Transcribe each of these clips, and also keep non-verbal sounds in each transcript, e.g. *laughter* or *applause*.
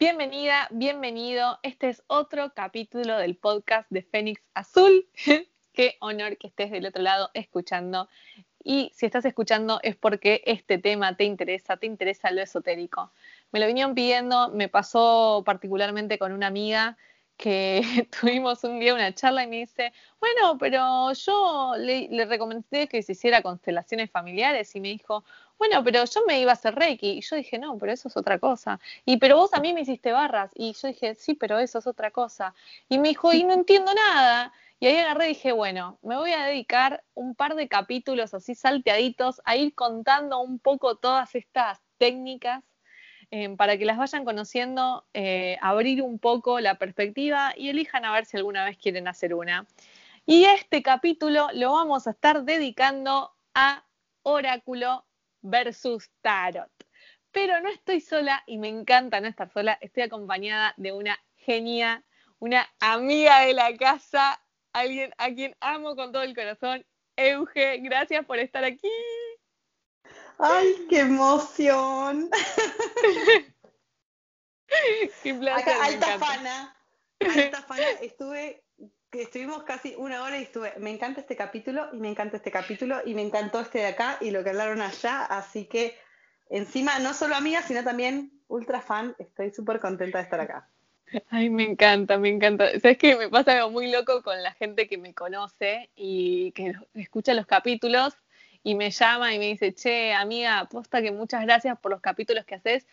Bienvenida, bienvenido. Este es otro capítulo del podcast de Fénix Azul. *laughs* Qué honor que estés del otro lado escuchando. Y si estás escuchando es porque este tema te interesa, te interesa lo esotérico. Me lo vinieron pidiendo, me pasó particularmente con una amiga que *laughs* tuvimos un día una charla y me dice, bueno, pero yo le, le, recomendé que se hiciera constelaciones familiares y me dijo, bueno, pero yo me iba a hacer Reiki. Y yo dije, no, pero eso es otra cosa. Y pero vos a mí me hiciste barras. Y yo dije, sí, pero eso es otra cosa. Y me dijo, y no entiendo nada. Y ahí agarré y dije, bueno, me voy a dedicar un par de capítulos así salteaditos a ir contando un poco todas estas técnicas eh, para que las vayan conociendo, eh, abrir un poco la perspectiva y elijan a ver si alguna vez quieren hacer una. Y este capítulo lo vamos a estar dedicando a oráculo versus tarot. Pero no estoy sola y me encanta no estar sola, estoy acompañada de una genia, una amiga de la casa, alguien a quien amo con todo el corazón, Euge, gracias por estar aquí. ¡Ay, qué emoción! *laughs* qué placer, alta fana, alta fana, estuve que estuvimos casi una hora y estuve, me encanta este capítulo y me encanta este capítulo y me encantó este de acá y lo que hablaron allá, así que encima no solo amiga, sino también ultra fan, estoy súper contenta de estar acá. Ay, me encanta, me encanta. Sabes que me pasa algo muy loco con la gente que me conoce y que escucha los capítulos y me llama y me dice, che, amiga, aposta que muchas gracias por los capítulos que haces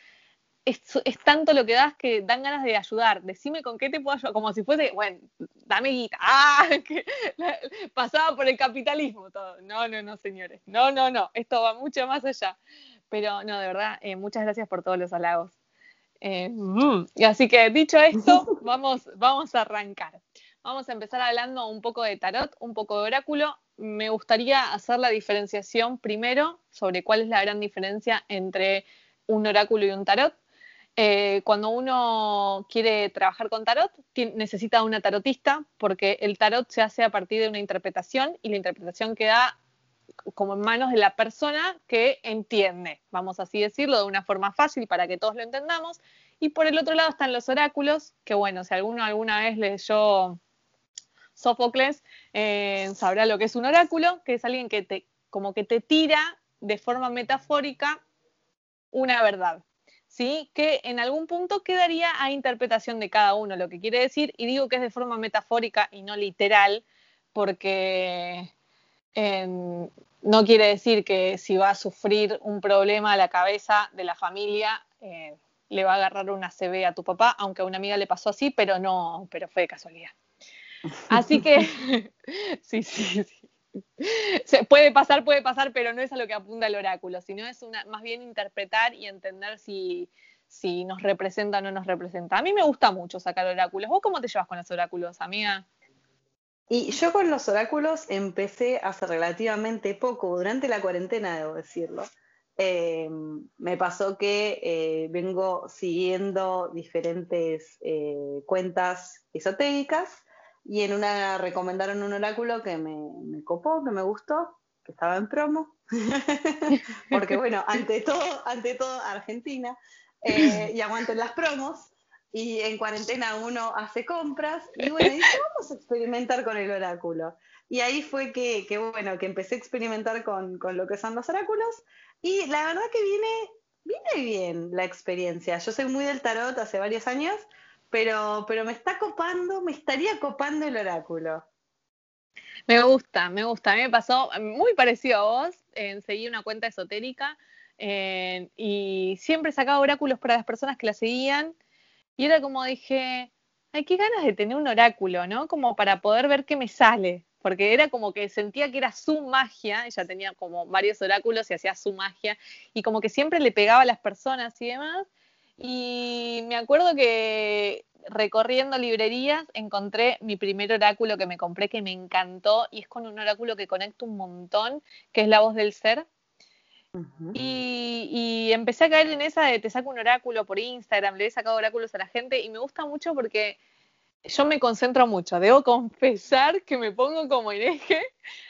es, tanto lo que das que dan ganas de ayudar. Decime con qué te puedo ayudar, como si fuese, bueno, dame guita. Ah, *laughs* que pasaba por el capitalismo todo. No, no, no, señores. No, no, no. Esto va mucho más allá. Pero no, de verdad, eh, muchas gracias por todos los halagos. Eh, mm, y así que dicho esto, *laughs* vamos, vamos a arrancar. Vamos a empezar hablando un poco de tarot, un poco de oráculo. Me gustaría hacer la diferenciación primero sobre cuál es la gran diferencia entre un oráculo y un tarot eh, cuando uno quiere trabajar con tarot, necesita una tarotista porque el tarot se hace a partir de una interpretación y la interpretación queda como en manos de la persona que entiende, vamos así decirlo, de una forma fácil para que todos lo entendamos. Y por el otro lado están los oráculos, que bueno, si alguno alguna vez leyó Sófocles, eh, sabrá lo que es un oráculo, que es alguien que te, como que te tira de forma metafórica una verdad. ¿Sí? que en algún punto quedaría a interpretación de cada uno lo que quiere decir, y digo que es de forma metafórica y no literal, porque em, no quiere decir que si va a sufrir un problema a la cabeza de la familia, eh, le va a agarrar una CB a tu papá, aunque a una amiga le pasó así, pero no, pero fue de casualidad. Así que, *laughs* sí, sí, sí. Se puede pasar, puede pasar, pero no es a lo que apunta el oráculo, sino es una, más bien interpretar y entender si, si nos representa o no nos representa. A mí me gusta mucho sacar oráculos. ¿Vos cómo te llevas con los oráculos, amiga? Y yo con los oráculos empecé hace relativamente poco, durante la cuarentena, debo decirlo. Eh, me pasó que eh, vengo siguiendo diferentes eh, cuentas esotéricas y en una recomendaron un oráculo que me, copó, que me gustó, que estaba en promo, *laughs* porque bueno, ante todo, ante todo Argentina, eh, y aguanten las promos, y en cuarentena uno hace compras, y bueno, dije, vamos a experimentar con el oráculo. Y ahí fue que, bueno, que empecé a experimentar con, con, lo que son los oráculos, y la verdad que viene, viene bien la experiencia. Yo soy muy del tarot hace varios años, pero, pero me está copando, me estaría copando el oráculo. Me gusta, me gusta. A mí me pasó muy parecido a vos. Eh, seguí una cuenta esotérica eh, y siempre sacaba oráculos para las personas que la seguían. Y era como dije, ay, qué ganas de tener un oráculo, ¿no? Como para poder ver qué me sale. Porque era como que sentía que era su magia, ella tenía como varios oráculos y hacía su magia, y como que siempre le pegaba a las personas y demás. Y me acuerdo que recorriendo librerías encontré mi primer oráculo que me compré que me encantó y es con un oráculo que conecta un montón, que es la voz del ser. y, y, empecé a caer en esa de te saco un oráculo por Instagram, le he sacado oráculos a la gente y me gusta mucho porque yo me concentro mucho, debo confesar que me pongo como en eje,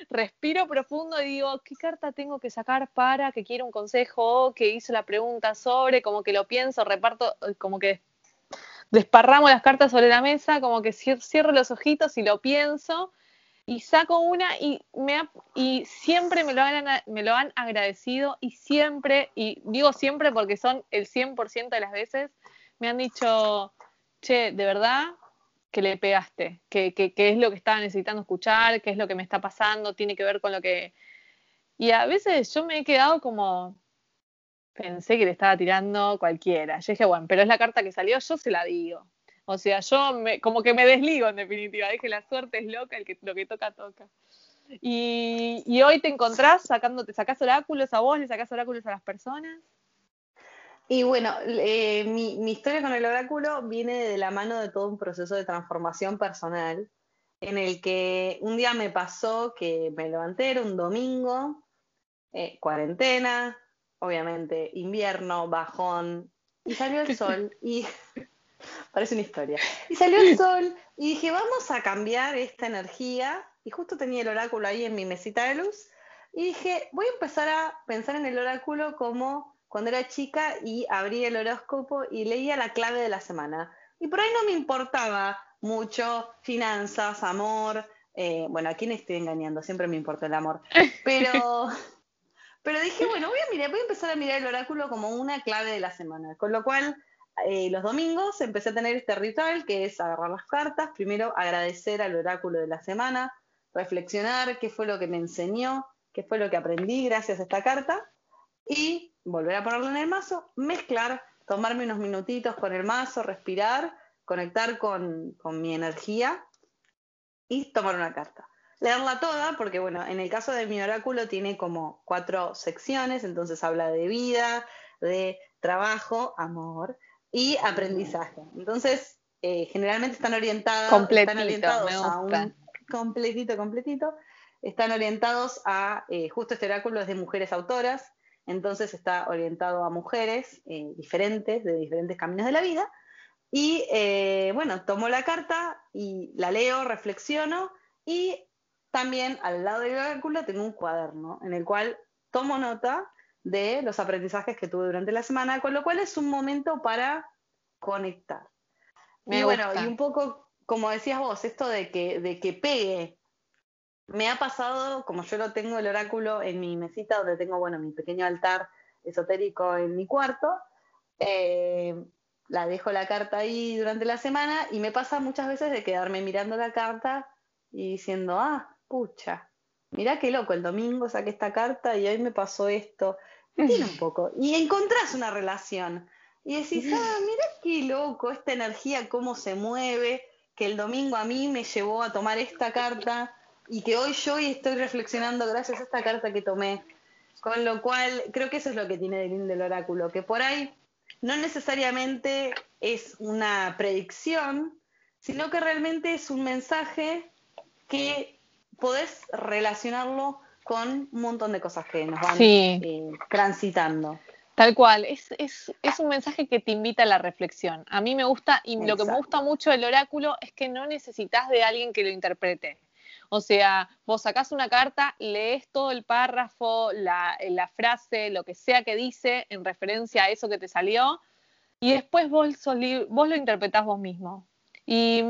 respiro profundo y digo, ¿qué carta tengo que sacar para que quiera un consejo? Que hizo la pregunta sobre, como que lo pienso, reparto, eh, como que desparramo las cartas sobre la mesa, como que cierro los ojitos y lo pienso y saco una y, me y siempre me lo, han, me lo han agradecido y siempre, y digo siempre porque son el 100% de las veces, me han dicho, che, de verdad que le pegaste, que, que, que, es lo que estaba necesitando escuchar, qué es lo que me está pasando, tiene que ver con lo que... Y a veces yo me he quedado como, pensé que le estaba tirando cualquiera. Yo dije, bueno, pero es la carta que salió, yo se la digo. O sea, yo me, como que me desligo en definitiva. Dije, la suerte es loca, el que, lo que toca, toca. Y, y hoy te encontrás sacando, te sacás oráculos a vos, le sacás oráculos a las personas. Y bueno, eh, mi, mi, historia con el oráculo viene de la mano de todo un proceso de transformación personal, en el que un día me pasó que me levanté, era un domingo, eh, cuarentena, obviamente, invierno, bajón, y salió el sol, *laughs* y *laughs* Parece una historia. Y salió el sol y dije, vamos a cambiar esta energía. Y justo tenía el oráculo ahí en mi mesita de luz. Y dije, voy a empezar a pensar en el oráculo como cuando era chica y abrí el horóscopo y leía la clave de la semana. Y por ahí no me importaba mucho finanzas, amor. Eh, bueno, ¿a quién estoy engañando? Siempre me importa el amor. Pero, *laughs* *laughs* pero dije, bueno, voy a, mirar, voy a empezar a mirar el oráculo como una clave de la semana. Con lo cual eh, los domingos empecé a tener este ritual que es agarrar las cartas, primero agradecer al oráculo de la semana, reflexionar qué fue lo que me enseñó, qué fue lo que aprendí gracias a esta carta y volver a ponerlo en el mazo, mezclar, tomarme unos minutitos con el mazo, respirar, conectar con, con mi energía y tomar una carta. Leerla toda, porque bueno, en el caso de mi oráculo tiene como cuatro secciones, entonces habla de vida, de trabajo, amor, y aprendizaje. Entonces, eh, generalmente están orientados, están orientados a un completito, completito, están orientados a, eh, justo este oráculo es de mujeres autoras, entonces está orientado a mujeres eh, diferentes, de diferentes caminos de la vida. Y bueno, tomo la carta y la leo, reflexiono y también al lado del oráculo tengo un cuaderno en el cual tomo nota de los aprendizajes que tuve durante la semana, con lo cual es un momento para conectar. y bueno, y un poco, como decías vos, esto de que, de que pegue. Me ha pasado, como yo lo tengo el oráculo en mi mesita, donde tengo, bueno, mi pequeño altar esotérico en mi cuarto, eh, la dejo la carta ahí durante la semana y me pasa muchas veces de quedarme mirando la carta y diciendo, ah, pucha, mirá qué loco, el domingo saqué esta carta y hoy me pasó esto. Tiene un poco. Y encontrás una relación. Y decís, *laughs* ah, mira qué loco, esta energía, cómo se mueve, que el domingo a mí me llevó a tomar esta carta y que hoy yo estoy reflexionando gracias a esta carta que tomé. Con lo cual, creo que eso es lo que tiene de lindo el oráculo, que por ahí no necesariamente es una predicción, sino que realmente es un mensaje que podés relacionarlo con un montón de cosas que nos van eh, transitando. Tal cual, es, es, es, un mensaje que te invita a la reflexión. A mí me gusta, y lo que me gusta mucho del oráculo es que no necesitas de alguien que lo interprete. O sea, vos sacás una carta, lees todo el párrafo, la, la frase, lo que sea que dice en referencia a eso que te salió, y después vos, vos lo interpretás vos mismo. Y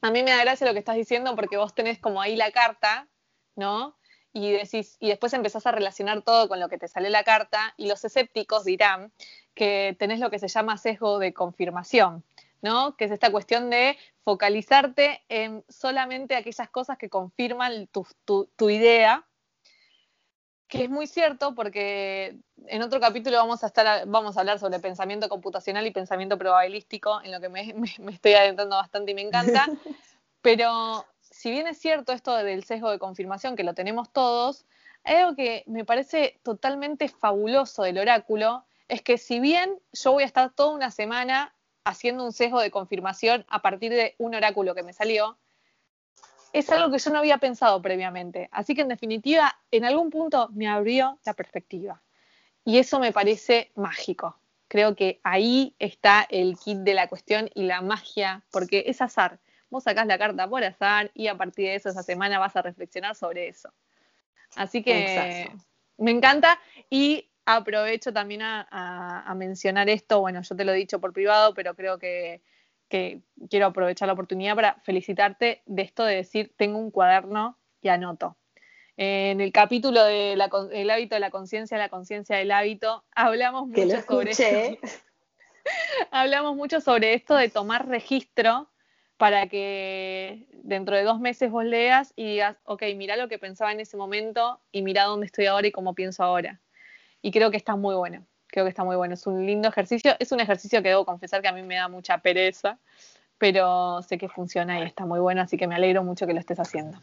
a mí me da gracia lo que estás diciendo porque vos tenés como ahí la carta, ¿no? y decís, y después empezás a relacionar todo con lo que te sale la carta, y los escépticos dirán que tenés lo que se llama sesgo de confirmación, ¿no? Que es esta cuestión de focalizarte en solamente aquellas cosas que confirman tu, tu, idea, que es muy cierto porque en otro capítulo vamos a estar vamos a hablar sobre pensamiento computacional y pensamiento probabilístico, en lo que me, *laughs* me estoy adentrando bastante y me encanta. *laughs* Pero si bien es cierto esto del sesgo de confirmación, que lo tenemos todos, hay algo que me parece totalmente fabuloso del oráculo, es que si bien yo voy a estar toda una semana haciendo un sesgo de confirmación a partir de un oráculo que me salió, es algo que yo no había pensado previamente. Así que en definitiva, en algún punto me abrió la perspectiva. Y eso me parece mágico. Creo que ahí está el kit de la cuestión y la magia, porque es azar vos sacás la carta por azar y a partir de eso esa semana vas a reflexionar sobre eso. Así que me encanta y aprovecho también a, mencionar esto, bueno, yo te lo he dicho por privado, pero creo que, que quiero aprovechar la oportunidad para felicitarte de esto de decir, tengo un cuaderno y anoto. En el capítulo del hábito de la conciencia, la conciencia del hábito, hablamos mucho sobre esto. *laughs* hablamos mucho sobre esto de tomar registro para que dentro de dos meses vos leas y digas, ok, mira lo que pensaba en ese momento y mira dónde estoy ahora y cómo pienso ahora. Y creo que está muy bueno, creo que está muy bueno. Es un lindo ejercicio, es un ejercicio que debo confesar que a mí me da mucha pereza, pero sé que funciona y está muy bueno, así que me alegro mucho que lo estés haciendo.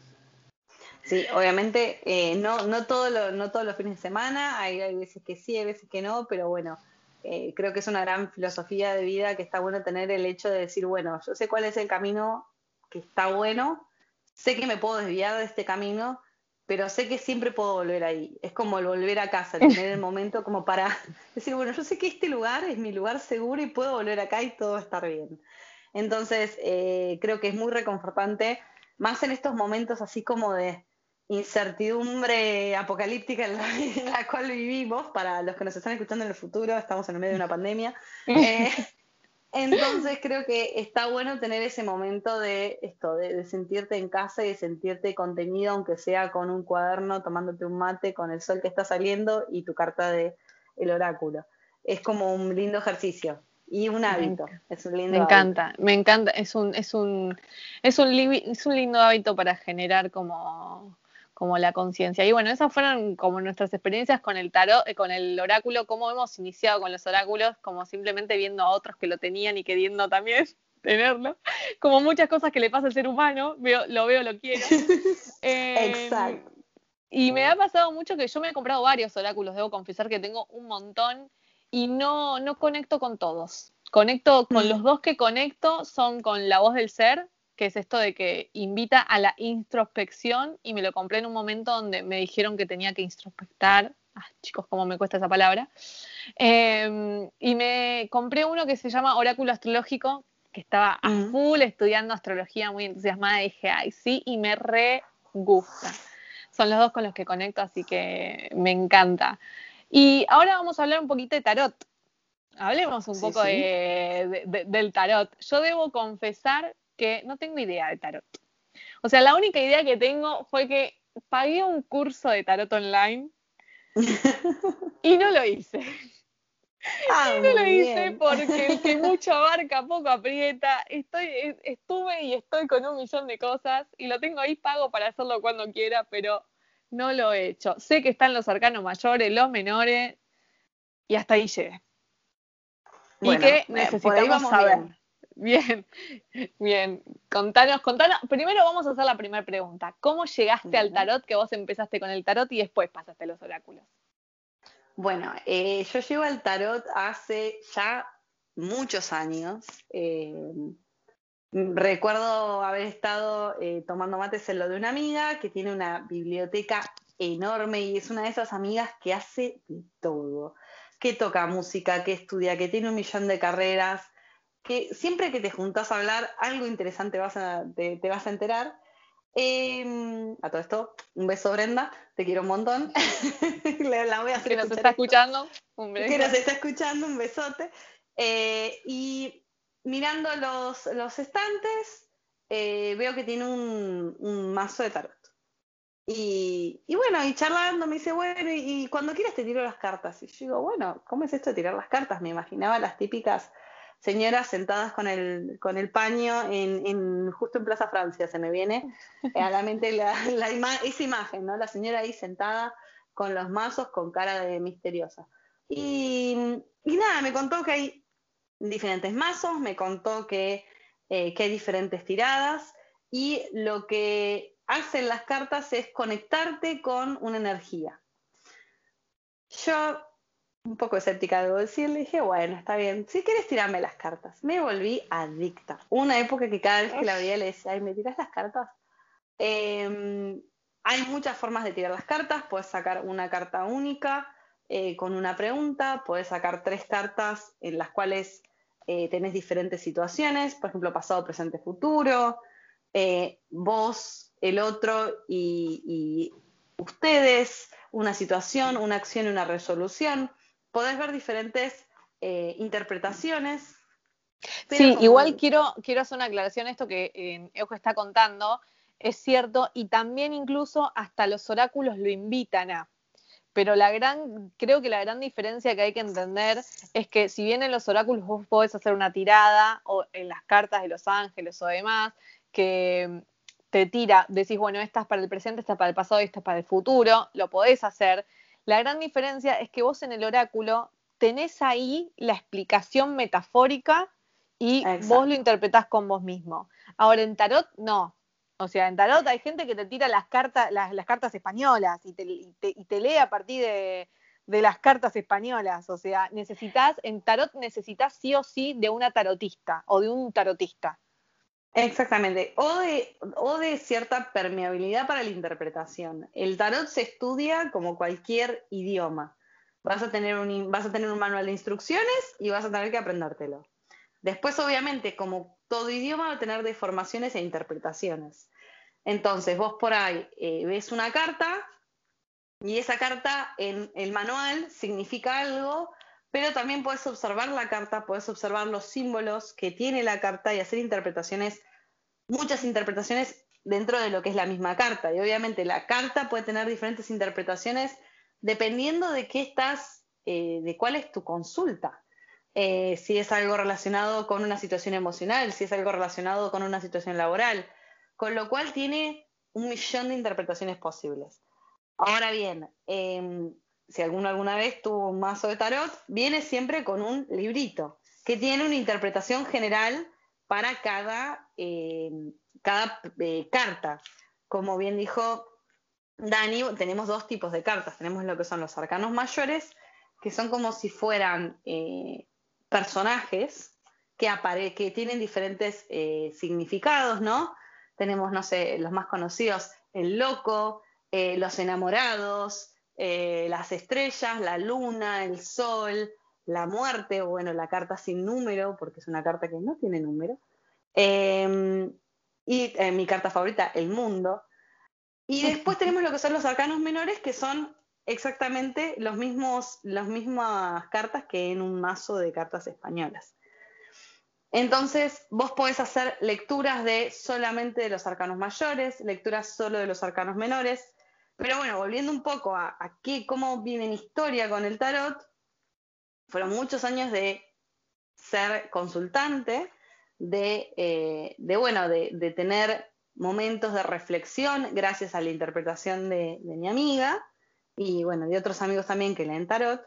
Sí, obviamente eh, no, no, todo no todos los fines de semana, hay, hay, veces que sí, hay veces que no, pero bueno, eh, creo que es una gran filosofía de vida que está bueno tener el hecho de decir, bueno, yo sé cuál es el camino que está bueno, sé que me puedo desviar de este camino, pero sé que siempre puedo volver ahí. Es como el volver a casa, *laughs* tener el momento como para *laughs* decir, bueno, yo sé que este lugar es mi lugar seguro y puedo volver acá y todo va a estar bien. Entonces, eh, creo que es muy reconfortante, más en estos momentos así como de incertidumbre apocalíptica en la, *laughs* cual vivimos, para los que nos están escuchando en el futuro, estamos en el medio de una pandemia. Eh, entonces creo que está bueno tener ese momento de esto, de, sentirte en casa y de sentirte contenido, aunque sea con un cuaderno, tomándote un mate, con el sol que está saliendo y tu carta de el oráculo. Es como un lindo ejercicio y un hábito. Es un lindo me encanta, me encanta. Es un, es un, es un, es un lindo hábito para generar como como la conciencia. Y bueno, esas fueron como nuestras experiencias con el tarot, eh, con el oráculo, cómo hemos iniciado con los oráculos, como simplemente viendo a otros que lo tenían y queriendo también *laughs* tenerlo, como muchas cosas que le pasa al ser humano, veo, lo veo, lo quiero. *laughs* Exacto. Y me ha pasado mucho que yo me he comprado varios oráculos, debo confesar que tengo un montón y no, no conecto con todos. Conecto con mm. los dos que conecto son con la voz del ser, que es esto de que invita a la introspección y me lo compré en un momento donde me dijeron que tenía que introspectar. Ah, chicos, cómo me cuesta esa palabra. Em, y me compré uno que se llama Oráculo Astrológico, que estaba a full estudiando astrología, muy entusiasmada, y dije, ay, sí, y me re gusta. Son los dos con los que conecto, así que me encanta. Y ahora vamos a hablar un poquito de tarot. Hablemos un poco del tarot. Yo debo confesar que no tengo idea de tarot. O sea, la única idea que tengo fue que pagué un curso de tarot online *laughs* y no lo hice. Ah, y no lo hice porque el que *laughs* mucho abarca poco aprieta. Estoy, estuve y estoy con un millón de cosas y lo tengo ahí pago para hacerlo cuando quiera, pero no lo he hecho. Sé que están los arcanos mayores, los menores y hasta ahí llegué. y que eh, necesitamos saber. Bien, bien. Contanos, contanos. Primero vamos a hacer la primera pregunta. ¿Cómo llegaste al tarot? Que vos empezaste con el tarot y después pasaste a los oráculos. Bueno, eh, yo llego al tarot hace ya muchos años. Eh, recuerdo haber estado eh, tomando mates en lo de una amiga que tiene una biblioteca enorme y es una de esas amigas que hace todo, que toca música, que estudia, que tiene un millón de carreras que siempre que te juntas a hablar, algo interesante vas te, vas a enterar. Em, a todo esto, un beso Brenda, te quiero un montón. *laughs* la voy a hacer que nos está escuchando, un beso. Que nos está escuchando, un besote. Eh, y mirando los, los estantes, eh, veo que tiene un, mazo de tarot. Y, bueno, y charlando me dice, bueno, y, y, cuando quieras te tiro las cartas. Y yo digo, bueno, ¿cómo es esto de tirar las cartas? Me imaginaba las típicas señoras sentadas con el, con el paño en, justo en Plaza Francia, se me viene a la mente la, esa imagen, ¿no? La señora ahí sentada con los mazos con cara de misteriosa. Y, nada, me contó que hay diferentes mazos, me contó que, eh, que hay diferentes tiradas y lo que hacen las cartas es conectarte con una energía. Yo un poco escéptica, debo decirle, dije, bueno, está bien, si quieres tirarme las cartas. Me volví adicta. Una época que cada vez que la veía le decía, ay, ¿me tiras las cartas? Em, hay muchas formas de tirar las cartas, puedes sacar una carta única eh, con una pregunta, puedes sacar tres cartas en las cuales eh, tenés diferentes situaciones, por ejemplo, pasado, presente, futuro, eh, vos, el otro y ustedes, una situación, una acción y una resolución podés ver diferentes eh, interpretaciones sí, igual quiero, quiero hacer una aclaración a esto que eh, Euge está contando, es cierto, y también incluso hasta los oráculos lo invitan a. Pero la gran, creo que la gran diferencia que hay que entender es que si bien en los oráculos vos podés hacer una tirada, o en las cartas de los ángeles o demás, que te tira, decís, bueno, esta es para el presente, esta es para el pasado y esta es para el futuro, lo podés hacer. La gran diferencia es que vos en el oráculo tenés ahí la explicación metafórica y vos lo interpretás con vos mismo. Ahora en tarot no. O sea, en tarot hay gente que te tira las cartas, las, cartas españolas y te, y, te, lee a partir de, de, las cartas españolas. O sea, necesitas, en tarot necesitas sí o sí de una tarotista o de un tarotista. Exactamente, o de, cierta permeabilidad para la interpretación. El tarot se estudia como cualquier idioma. Vas a, tener un, vas a tener un manual de instrucciones y vas a tener que aprendértelo. Después, obviamente, como todo idioma, va a tener deformaciones e interpretaciones. Entonces, vos por ahí eh, ves una carta y esa carta en el manual significa algo, pero también puedes observar la carta, puedes observar los símbolos que tiene la carta y hacer interpretaciones, muchas interpretaciones dentro de lo que es la misma carta. Y obviamente la carta puede tener diferentes interpretaciones dependiendo de qué estás, eh, de cuál es tu consulta. Eh, si es algo relacionado con una situación emocional, si es algo relacionado con una situación laboral, con lo cual tiene un millón de interpretaciones posibles. Ahora bien, em, si alguno alguna vez tuvo un mazo de tarot, viene siempre con un librito que tiene una interpretación general para cada, em, cada eh, carta. Como bien dijo Dani, tenemos dos tipos de cartas. Tenemos lo que son los arcanos mayores, que son como si fueran eh, personajes que, que tienen diferentes eh, significados, ¿no? Tenemos, no sé, los más conocidos, el loco, eh, los enamorados, eh, las estrellas, la luna, el sol, la muerte, o bueno, la carta sin número, porque es una carta que no tiene número. Em, y mi carta favorita, el mundo. Y *laughs* después tenemos lo que son los arcanos menores, que son exactamente los mismos, las mismas cartas que en un mazo de cartas españolas. Entonces, vos podés hacer lecturas de solamente de los arcanos mayores, lecturas solo de los arcanos menores. Pero bueno, volviendo un poco a, qué, cómo vive mi historia con el tarot, fueron muchos años de ser consultante, de, eh, bueno, de, tener momentos de reflexión gracias a la interpretación de mi amiga y bueno, de otros amigos también que leen tarot.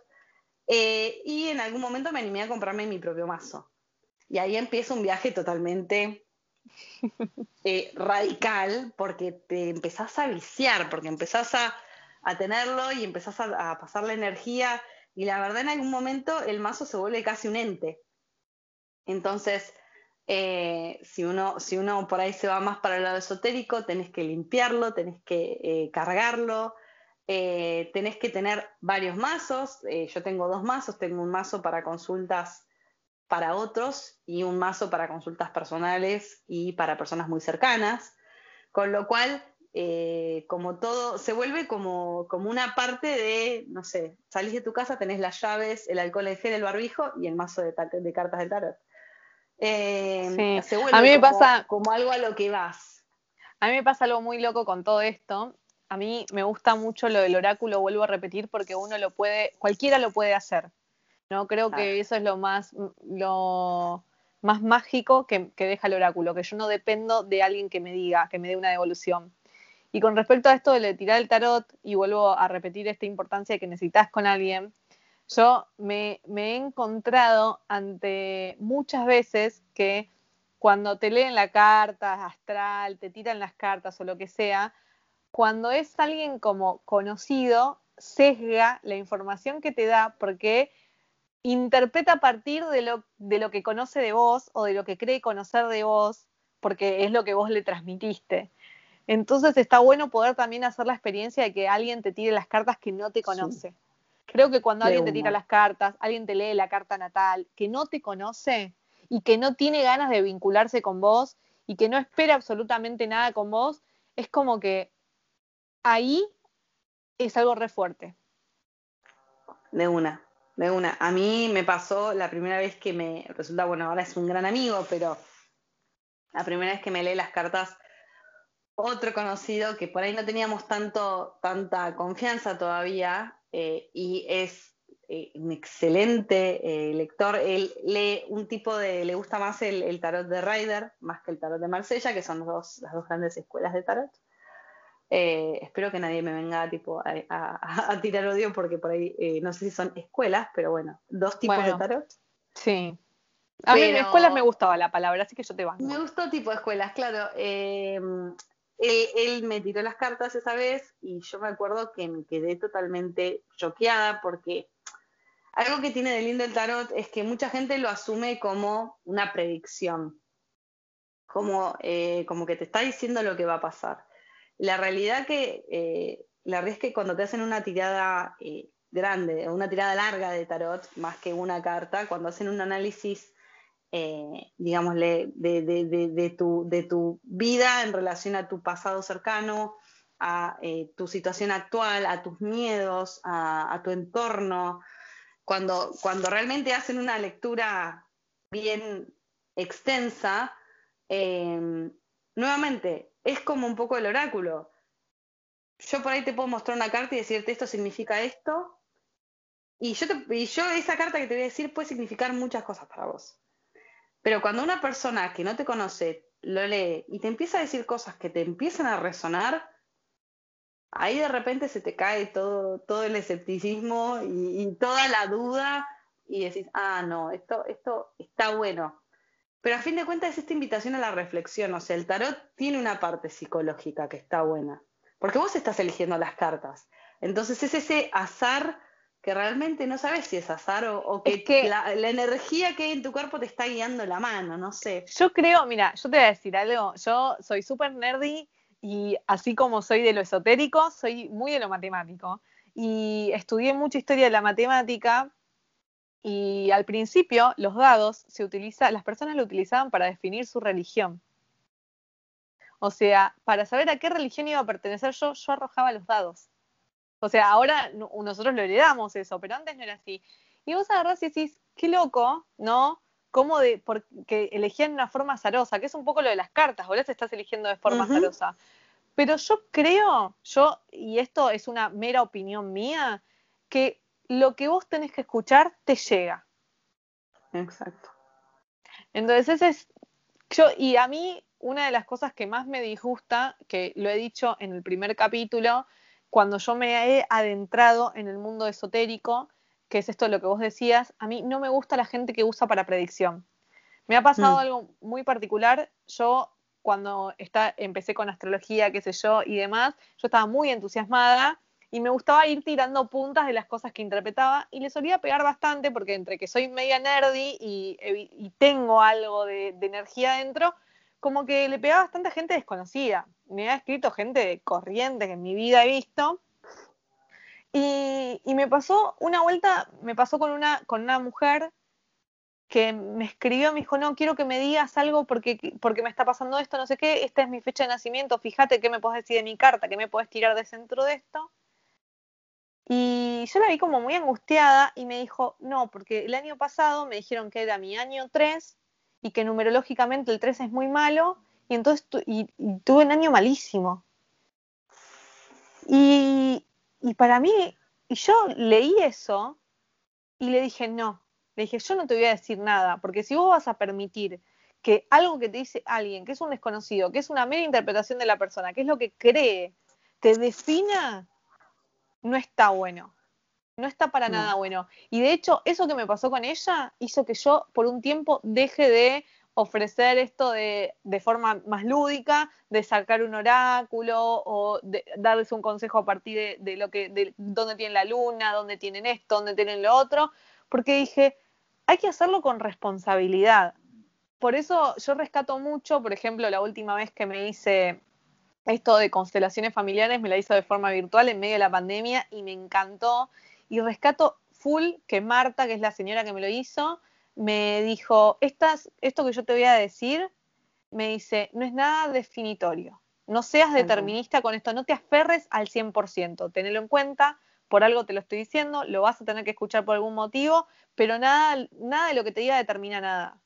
Eh, y en algún momento me animé a comprarme mi propio mazo. Y ahí empieza un viaje totalmente *laughs* eh, radical porque te empezás a viciar, porque empezás a, tenerlo y empezás a, pasar la energía. Y la verdad, en algún momento el mazo se vuelve casi un ente. Entonces, eh, si, uno, si uno por ahí se va más para el lado esotérico, tenés que limpiarlo, tenés que cargarlo, eh, tenés que tener varios mazos. Yo tengo dos mazos, tengo un mazo para consultas para otros y un mazo para consultas personales y para personas muy cercanas. Con lo cual, eh, como todo, se vuelve como, como, una parte de, no sé, salís de tu casa, tenés las llaves, el alcohol en gel, el barbijo y el mazo de, de cartas del tarot. Se vuelve a mí me como, pasa como algo a lo que vas. A mí me pasa algo muy loco con todo esto, a mí me gusta mucho lo del oráculo, vuelvo a repetir, porque uno lo puede, cualquiera lo puede hacer. ¿No? Creo que eso es lo más, lo más mágico que, deja el oráculo, que yo no dependo de alguien que me diga, que me dé una devolución. Y con respecto a esto de tirar el tarot, y vuelvo a repetir esta importancia que necesitas con alguien, yo me, me he encontrado ante muchas veces que cuando te leen la carta astral, te tiran las cartas o lo que sea, cuando es alguien como conocido, sesga la información que te da porque interpreta a partir de lo, de lo que conoce de vos o de lo que cree conocer de vos, porque es lo que vos le transmitiste. Entonces está bueno poder también hacer la experiencia de que alguien te tire las cartas que no te conoce. Creo que cuando alguien te tira las cartas, alguien te lee la carta natal, que no te conoce y que no tiene ganas de vincularse con vos y que no espera absolutamente nada con vos, es como que ahí es algo re fuerte. De una. De una. A mí me pasó la primera vez que me resulta, bueno, ahora es un gran amigo, pero la primera vez que me lee las cartas, otro conocido que por ahí no teníamos tanto, tanta confianza todavía eh, y es eh, un excelente eh, lector. Él lee un tipo de, le gusta más el, tarot de Ryder más que el tarot de Marsella, que son dos, las dos grandes escuelas de tarot. Espero que nadie me venga tipo, a, *laughs* tirar odio porque por ahí no sé si son escuelas, pero bueno, dos tipos de tarot. Sí. A mí en escuelas me gustaba la palabra, así que yo te banco. Me gustó tipo de escuelas, claro. Eh, él, me tiró las cartas esa vez y yo me acuerdo que me quedé totalmente choqueada porque algo que tiene de lindo el tarot es que mucha gente lo asume como una predicción, como, eh, como que te está diciendo lo que va a pasar. La realidad que eh, la realidad es que cuando te hacen una tirada eh, grande, una tirada larga de tarot, más que una carta, cuando hacen un análisis eh, digámosle, de, tu, vida en relación a tu pasado cercano, a eh, tu situación actual, a tus miedos, a, tu entorno. Cuando, cuando, realmente hacen una lectura bien extensa, em, nuevamente, es como un poco el oráculo. Yo por ahí te puedo mostrar una carta y decirte esto significa esto, y yo, y yo esa carta que te voy a decir puede significar muchas cosas para vos. Pero cuando una persona que no te conoce lo lee y te empieza a decir cosas que te empiezan a resonar, ahí de repente se te cae todo, todo el escepticismo y, toda la duda y decís, ah, no, esto, esto está bueno. Pero a fin de cuentas es esta invitación a la reflexión, o sea, el tarot tiene una parte psicológica que está buena, porque vos estás eligiendo las cartas. Entonces es ese azar que realmente no sabes si es azar o, que, la, energía que hay en tu cuerpo te está guiando la mano, no sé. Yo creo, mira, yo te voy a decir algo, yo soy súper nerdy y así como soy de lo esotérico, soy muy de lo matemático. Y estudié mucha historia de la matemática y al principio los dados se utiliza, las personas lo utilizaban para definir su religión. O sea, para saber a qué religión iba a pertenecer yo, yo arrojaba los dados. O sea, ahora nosotros lo heredamos eso, pero antes no era así. Y vos agarrás y decís, qué loco, ¿no? Cómo de, porque elegían una forma azarosa, que es un poco lo de las cartas, vos las estás eligiendo de forma azarosa. Pero yo creo, yo, y esto es una mera opinión mía, que lo que vos tenés que escuchar te llega. Exacto. Entonces, ese es, yo, y a mí, una de las cosas que más me disgusta, que lo he dicho en el primer capítulo, cuando yo me he adentrado en el mundo esotérico, que es esto lo que vos decías, a mí no me gusta la gente que usa para predicción. Me ha pasado mm. algo muy particular. Yo cuando está, empecé con astrología, qué sé yo, y demás, yo estaba muy entusiasmada y me gustaba ir tirando puntas de las cosas que interpretaba y le solía pegar bastante porque entre que soy media nerdy y, tengo algo de, de energía dentro, como que le pegaba bastante gente desconocida. Me ha escrito gente corriente que en mi vida he visto. Y, me pasó una vuelta, me pasó con una, con una mujer que me escribió, me dijo, no, quiero que me digas algo porque, porque me está pasando esto, no sé qué, esta es mi fecha de nacimiento, fíjate qué me puedes decir de mi carta, qué me puedes tirar de centro de esto. Y yo la vi como muy angustiada y me dijo, no, porque el año pasado me dijeron que era mi año 3 y que numerológicamente el 3 es muy malo, y entonces y, tuve un año malísimo. Y, y para mí, y yo leí eso y le dije, no, le dije, yo no te voy a decir nada, porque si vos vas a permitir que algo que te dice alguien, que es un desconocido, que es una mera interpretación de la persona, que es lo que cree, te defina, no está bueno. No está para nada bueno. Y de hecho, eso que me pasó con ella hizo que yo por un tiempo deje de ofrecer esto de, de forma más lúdica, de sacar un oráculo o de darles un consejo a partir de, lo que, de dónde tienen la luna, dónde tienen esto, dónde tienen lo otro, porque dije, hay que hacerlo con responsabilidad. Por eso yo rescato mucho, por ejemplo, la última vez que me hice esto de constelaciones familiares, me la hice de forma virtual en medio de la pandemia y me encantó. Y rescato full que Marta, que es la señora que me lo hizo, me dijo, Estas, esto que yo te voy a decir, me dice, no es nada definitorio. No seas determinista con esto, no te aferres al 100%, tenelo en cuenta. Por algo te lo estoy diciendo, lo vas a tener que escuchar por algún motivo, pero nada, nada de lo que te diga determina nada.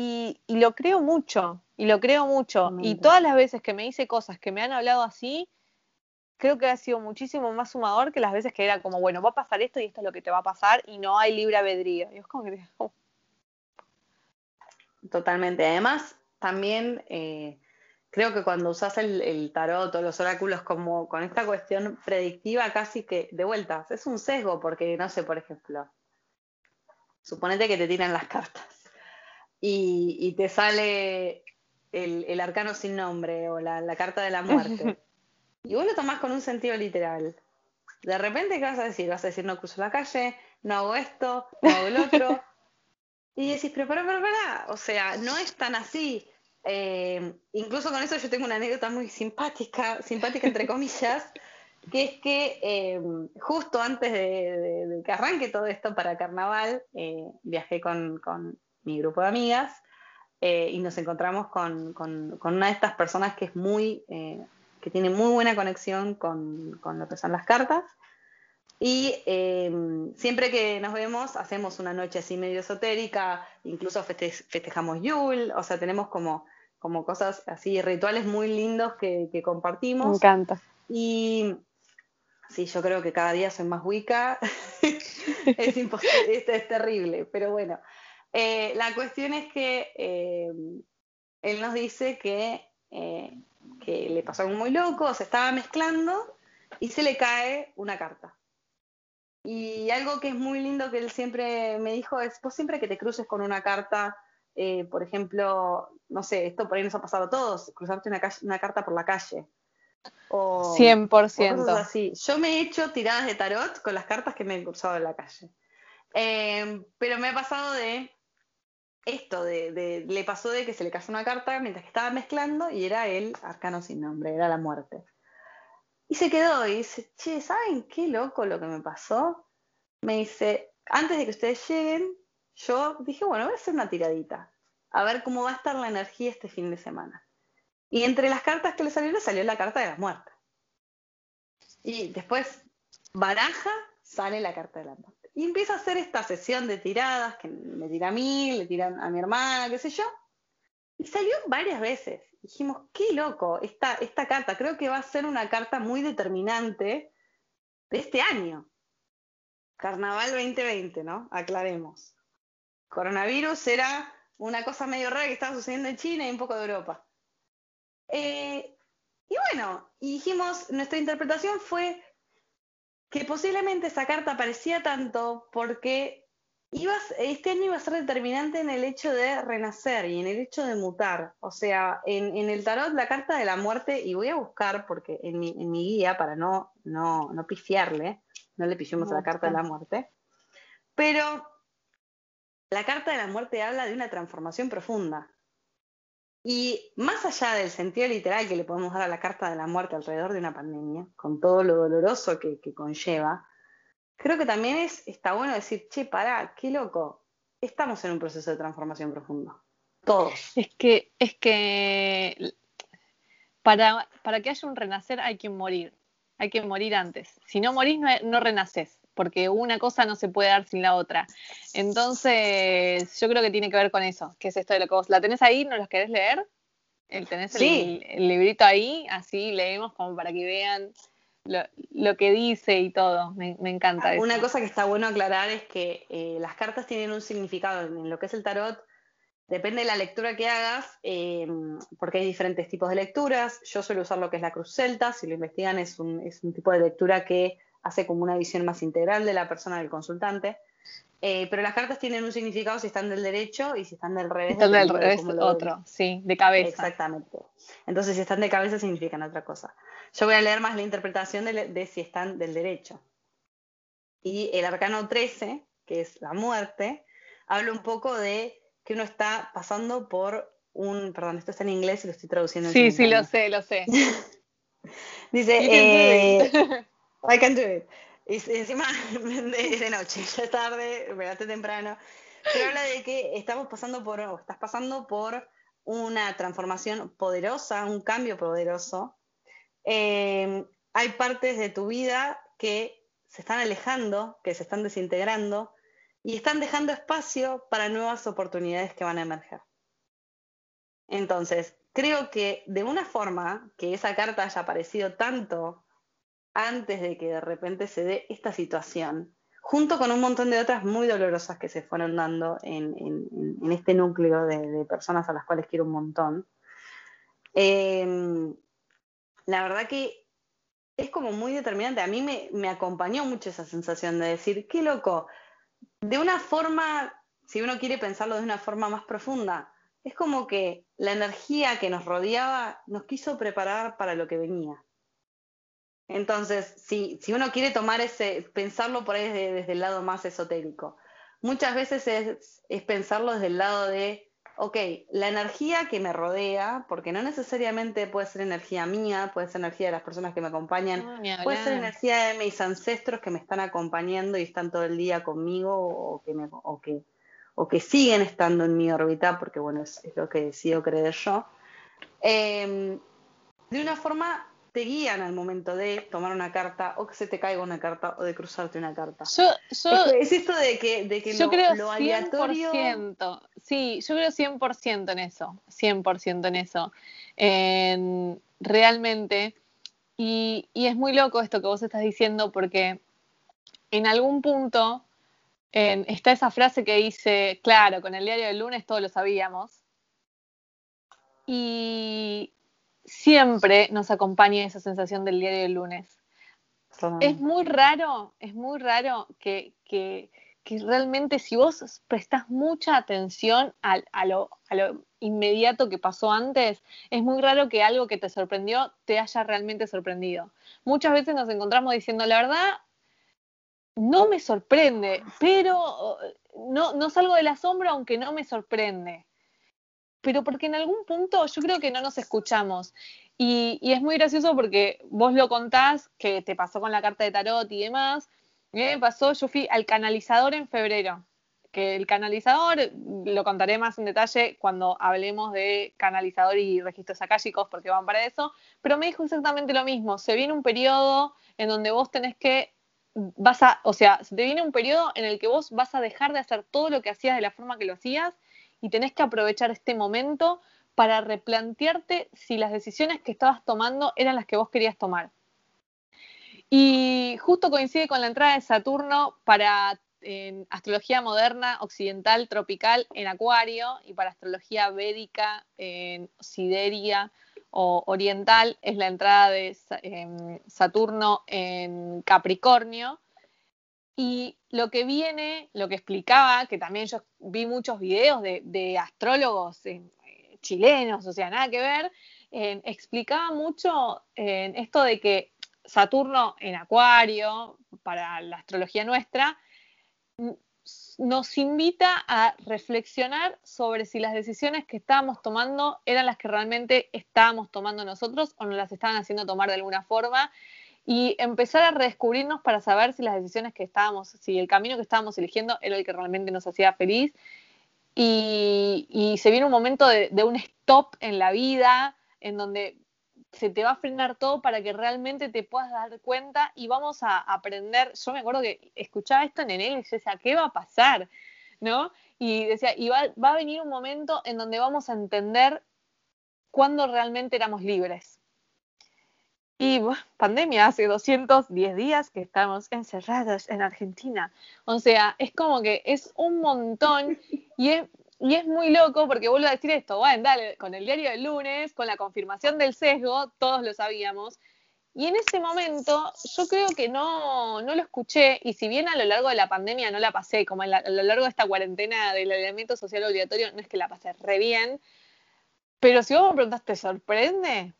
Y, y lo creo mucho, y lo creo mucho. Y todas las veces que me hice cosas que me han hablado así, creo que ha sido muchísimo más sumador que las veces que era como, bueno, va a pasar esto y esto es lo que te va a pasar y no hay libre albedrío. Y es como que... Oh. Totalmente. Además, también eh, creo que cuando usas el, tarot o los oráculos como con esta cuestión predictiva, casi que de vueltas, es un sesgo, porque no sé, por ejemplo, suponete que te tiran las cartas y, te sale el, arcano sin nombre o la, carta de la muerte. *laughs* y vos lo tomás con un sentido literal. De repente, ¿qué vas a decir? Vas a decir, no cruzo la calle, no hago esto, no hago el otro. *laughs* y decís, pero para, para, para. O sea, no es tan así. Eh, incluso con eso yo tengo una anécdota muy simpática, simpática entre *laughs* comillas, que es que eh, justo antes de, que arranque todo esto para carnaval, eh, viajé con, mi grupo de amigas y nos encontramos con, una de estas personas que es muy, que tiene muy buena conexión con, lo que son las cartas. Y siempre que nos vemos hacemos una noche así medio esotérica, incluso festejamos Yule, o sea, tenemos como como cosas así, rituales muy lindos que, compartimos. Me encanta. Y sí, yo creo que cada día soy más Wicca. *laughs* es imposible, es, es, terrible, pero bueno. Eh, la cuestión es que eh, él nos dice que, eh, que le pasó algo muy loco, se estaba mezclando y se le cae una carta. Y algo que es muy lindo que él siempre me dijo es, vos siempre que te cruces con una carta por ejemplo, no sé, esto por ahí nos ha pasado a todos, cruzarte una, carta por la calle. O, 100%. así. Yo me he hecho tiradas de tarot con las cartas que me he cruzado en la calle. Eh, pero me ha pasado de esto, de, le pasó de que se le cayó una carta mientras que estaba mezclando y era el arcano sin nombre, era la muerte. Y se quedó y dice, che, ¿saben qué loco lo que me pasó? Me dice, antes de que ustedes lleguen, yo dije, bueno, voy a hacer una tiradita, a ver cómo va a estar la energía este fin de semana. Y entre las cartas que le salieron, salió la carta de la muerte. Y después, baraja, sale la carta de la muerte. Y empieza a hacer esta sesión de tiradas, que me tira a mí, le tiran a mi hermana, qué sé yo. Y salió varias veces. Dijimos, qué loco, esta, esta carta, creo que va a ser una carta muy determinante de este año. Carnaval 2020, ¿no? Aclaremos coronavirus era una cosa medio rara que estaba sucediendo en China y un poco de Europa. Eh, y bueno, y dijimos, nuestra interpretación fue que posiblemente esa carta aparecía tanto porque este año iba a ser determinante en el hecho de renacer y en el hecho de mutar. O sea, en, el tarot la carta de la muerte, y voy a buscar porque en mi, guía, para no, no, no pifiarle, no le pifiamos a la carta de la muerte, pero la carta de la muerte habla de una transformación profunda. Y más allá del sentido literal que le podemos dar a la carta de la muerte alrededor de una pandemia, con todo lo doloroso que, conlleva, creo que también es, está bueno decir, che, pará, qué loco, estamos en un proceso de transformación profundo. Todos. Es que, es que para, para que haya un renacer hay que morir, hay que morir antes. Si no morís, no, no renaces porque una cosa no se puede dar sin la otra. Entonces, yo creo que tiene que ver con eso, que es esto de lo que vos la tenés ahí, ¿no los querés leer? El, tenés el, librito ahí, así leemos como para que vean lo, que dice y todo. Me, encanta eso. Una cosa que está bueno aclarar es que eh, las cartas tienen un significado en lo que es el tarot. Depende de la lectura que hagas, em, porque hay diferentes tipos de lecturas. Yo suelo usar lo que es la cruz celta, si lo investigan es un, es un tipo de lectura que hace como una visión más integral de la persona del consultante. Eh, pero las cartas tienen un significado si están del derecho y si están del revés. Están del revés, otro, sí, de cabeza. Exactamente. Entonces, si están de cabeza significan otra cosa. Yo voy a leer más la interpretación de, si están del derecho. Y el arcano 13, que es la muerte, habla un poco de que uno está pasando por un. Perdón, esto está en inglés y lo estoy traduciendo en Sí, sí, lo sé, lo sé. *laughs* Dice. I can do it. Y encima *laughs* de noche, ya es tarde, me temprano. Pero habla de que estamos pasando por, o estás pasando por una transformación poderosa, un cambio poderoso. Em, hay partes de tu vida que se están alejando, que se están desintegrando y están dejando espacio para nuevas oportunidades que van a emerger. Entonces, creo que de una forma que esa carta haya aparecido tanto antes de que de repente se dé esta situación, junto con un montón de otras muy dolorosas que se fueron dando en, este núcleo de, personas a las cuales quiero un montón, em, la verdad que es como muy determinante. A mí me, me acompañó mucho esa sensación de decir, qué loco, de una forma, si uno quiere pensarlo de una forma más profunda, es como que la energía que nos rodeaba nos quiso preparar para lo que venía. Entonces, si, si uno quiere tomar ese, pensarlo por ahí desde, el lado más esotérico, muchas veces es, es, pensarlo desde el lado de, ok, la energía que me rodea, porque no necesariamente puede ser energía mía, puede ser energía de las personas que me acompañan, puede ser energía de mis ancestros que me están acompañando y están todo el día conmigo o que, me, o que o que siguen estando en mi órbita, porque bueno, es, lo que decido creer yo, em, de una forma te guían al momento de tomar una carta o que se te caiga una carta o de cruzarte una carta. Yo, es, esto de que, de que yo lo, creo lo aleatorio... 100%, sí, yo creo 100% en eso, 100% en eso. realmente, y, y es muy loco esto que vos estás diciendo porque en algún punto está esa frase que dice, claro, con el diario del lunes todos lo sabíamos. Y siempre nos acompaña esa sensación del diario del lunes. Es muy raro, es muy raro que, que, que, realmente si vos prestás mucha atención a, a, lo, a lo inmediato que pasó antes, es muy raro que algo que te sorprendió te haya realmente sorprendido. Muchas veces nos encontramos diciendo, la verdad, no me sorprende, pero no, no salgo del asombro aunque no me sorprende. Pero porque en algún punto yo creo que no nos escuchamos. Y, es muy gracioso porque vos lo contás, que te pasó con la carta de tarot y demás. Me pasó, yo fui al canalizador en febrero. Que el canalizador, lo contaré más en detalle cuando hablemos de canalizador y registros akáshicos, porque van para eso. Pero me dijo exactamente lo mismo. Se viene un periodo en donde vos tenés que vas a, o sea, se te viene un periodo en el que vos vas a dejar de hacer todo lo que hacías de la forma que lo hacías y tenés que aprovechar este momento para replantearte si las decisiones que estabas tomando eran las que vos querías tomar. Y justo coincide con la entrada de Saturno para astrología moderna, occidental, tropical en Acuario y para astrología védica en Sideria, o oriental es la entrada de em, Saturno en Capricornio. Y lo que viene, lo que explicaba, que también yo vi muchos videos de, astrólogos eh, chilenos, o sea, nada que ver, explicaba mucho en esto de que Saturno en Acuario, para la astrología nuestra, nos invita a reflexionar sobre si las decisiones que estábamos tomando eran las que realmente estábamos tomando nosotros o nos las estaban haciendo tomar de alguna forma y empezar a redescubrirnos para saber si las decisiones que estábamos, si el camino que estábamos eligiendo era el que realmente nos hacía feliz. Y, se viene un momento de un stop en la vida en donde se te va a frenar todo para que realmente te puedas dar cuenta y vamos a aprender. Yo me acuerdo que escuchaba esto en enero y decía, ¿qué va a pasar? ¿No? Y decía, y va, va a venir un momento en donde vamos a entender cuándo realmente éramos libres. Y pandemia, hace 210 días que estamos encerrados en Argentina. O sea, es como que es un montón y es, muy loco porque vuelvo a decir esto, bueno, dale, con el diario del lunes, con la confirmación del sesgo, todos lo sabíamos. Y en ese momento yo creo que no, lo escuché y si bien a lo largo de la pandemia no la pasé, como a lo largo de esta cuarentena del elemento social obligatorio, no es que la pasé re bien, pero si vos me preguntás, ¿te sorprende?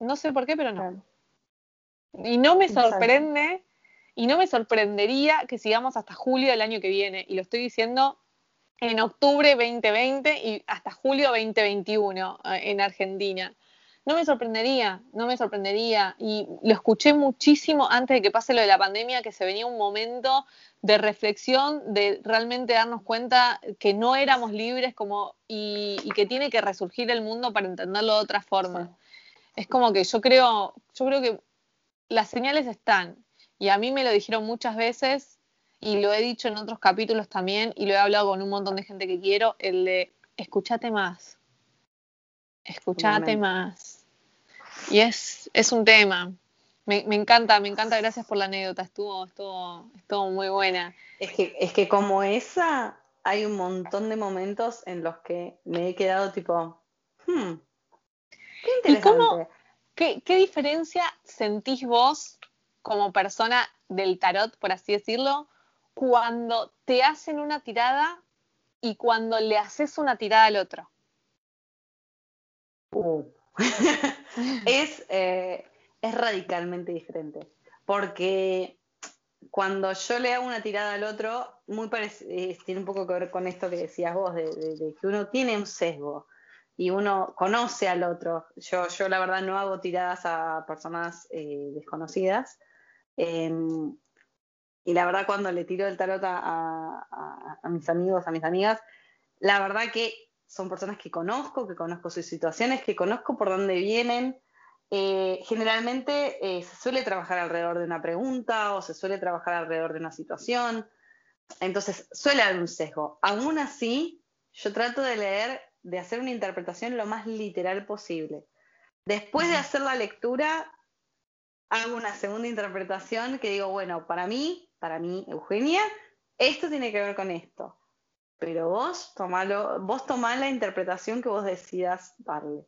No sé por qué, pero no. Y no me sorprende, y no me sorprendería que sigamos hasta julio del año que viene, y lo estoy diciendo en octubre 2020 y hasta julio 2021 eh, en Argentina. No me sorprendería, no me sorprendería. Y lo escuché muchísimo antes de que pase lo de la pandemia, que se venía un momento de reflexión, de realmente darnos cuenta que no éramos libres como, y, que tiene que resurgir el mundo para entenderlo de otra forma. Es como que yo creo, yo creo que las señales están. Y a mí me lo dijeron muchas veces y lo he dicho en otros capítulos también y lo he hablado con un montón de gente que quiero, el de escúchate más. Escúchate más. Y es, es un tema. Me, me, encanta, me encanta, gracias por la anécdota, estuvo, estuvo, estuvo muy buena. Es que, es que como esa, hay un montón de momentos en los que me he quedado tipo, hmm, qué interesante. ¿Y cómo, qué, qué diferencia sentís vos como persona del tarot, por así decirlo, cuando te hacen una tirada y cuando le haces una tirada al otro? Uh. *laughs* es, eh, es radicalmente diferente. Porque cuando yo le hago una tirada al otro, muy eh, tiene un poco que ver con esto que decías vos, de, que uno tiene un sesgo y uno conoce al otro. Yo, yo la verdad no hago tiradas a personas eh, desconocidas. Em, y la verdad cuando le tiro el tarot a, a, mis amigos, a mis amigas, la verdad que son personas que conozco, que conozco sus situaciones, que conozco por dónde vienen, eh, generalmente eh, se suele trabajar alrededor de una pregunta o se suele trabajar alrededor de una situación. Entonces, suele haber un sesgo. Aún así, yo trato de leer, de hacer una interpretación lo más literal posible. Después de hacer la lectura, hago una segunda interpretación que digo, bueno, para mí, para mí, Eugenia, esto tiene que ver con esto. Pero vos tomalo, vos tomá la interpretación que vos decidas darle.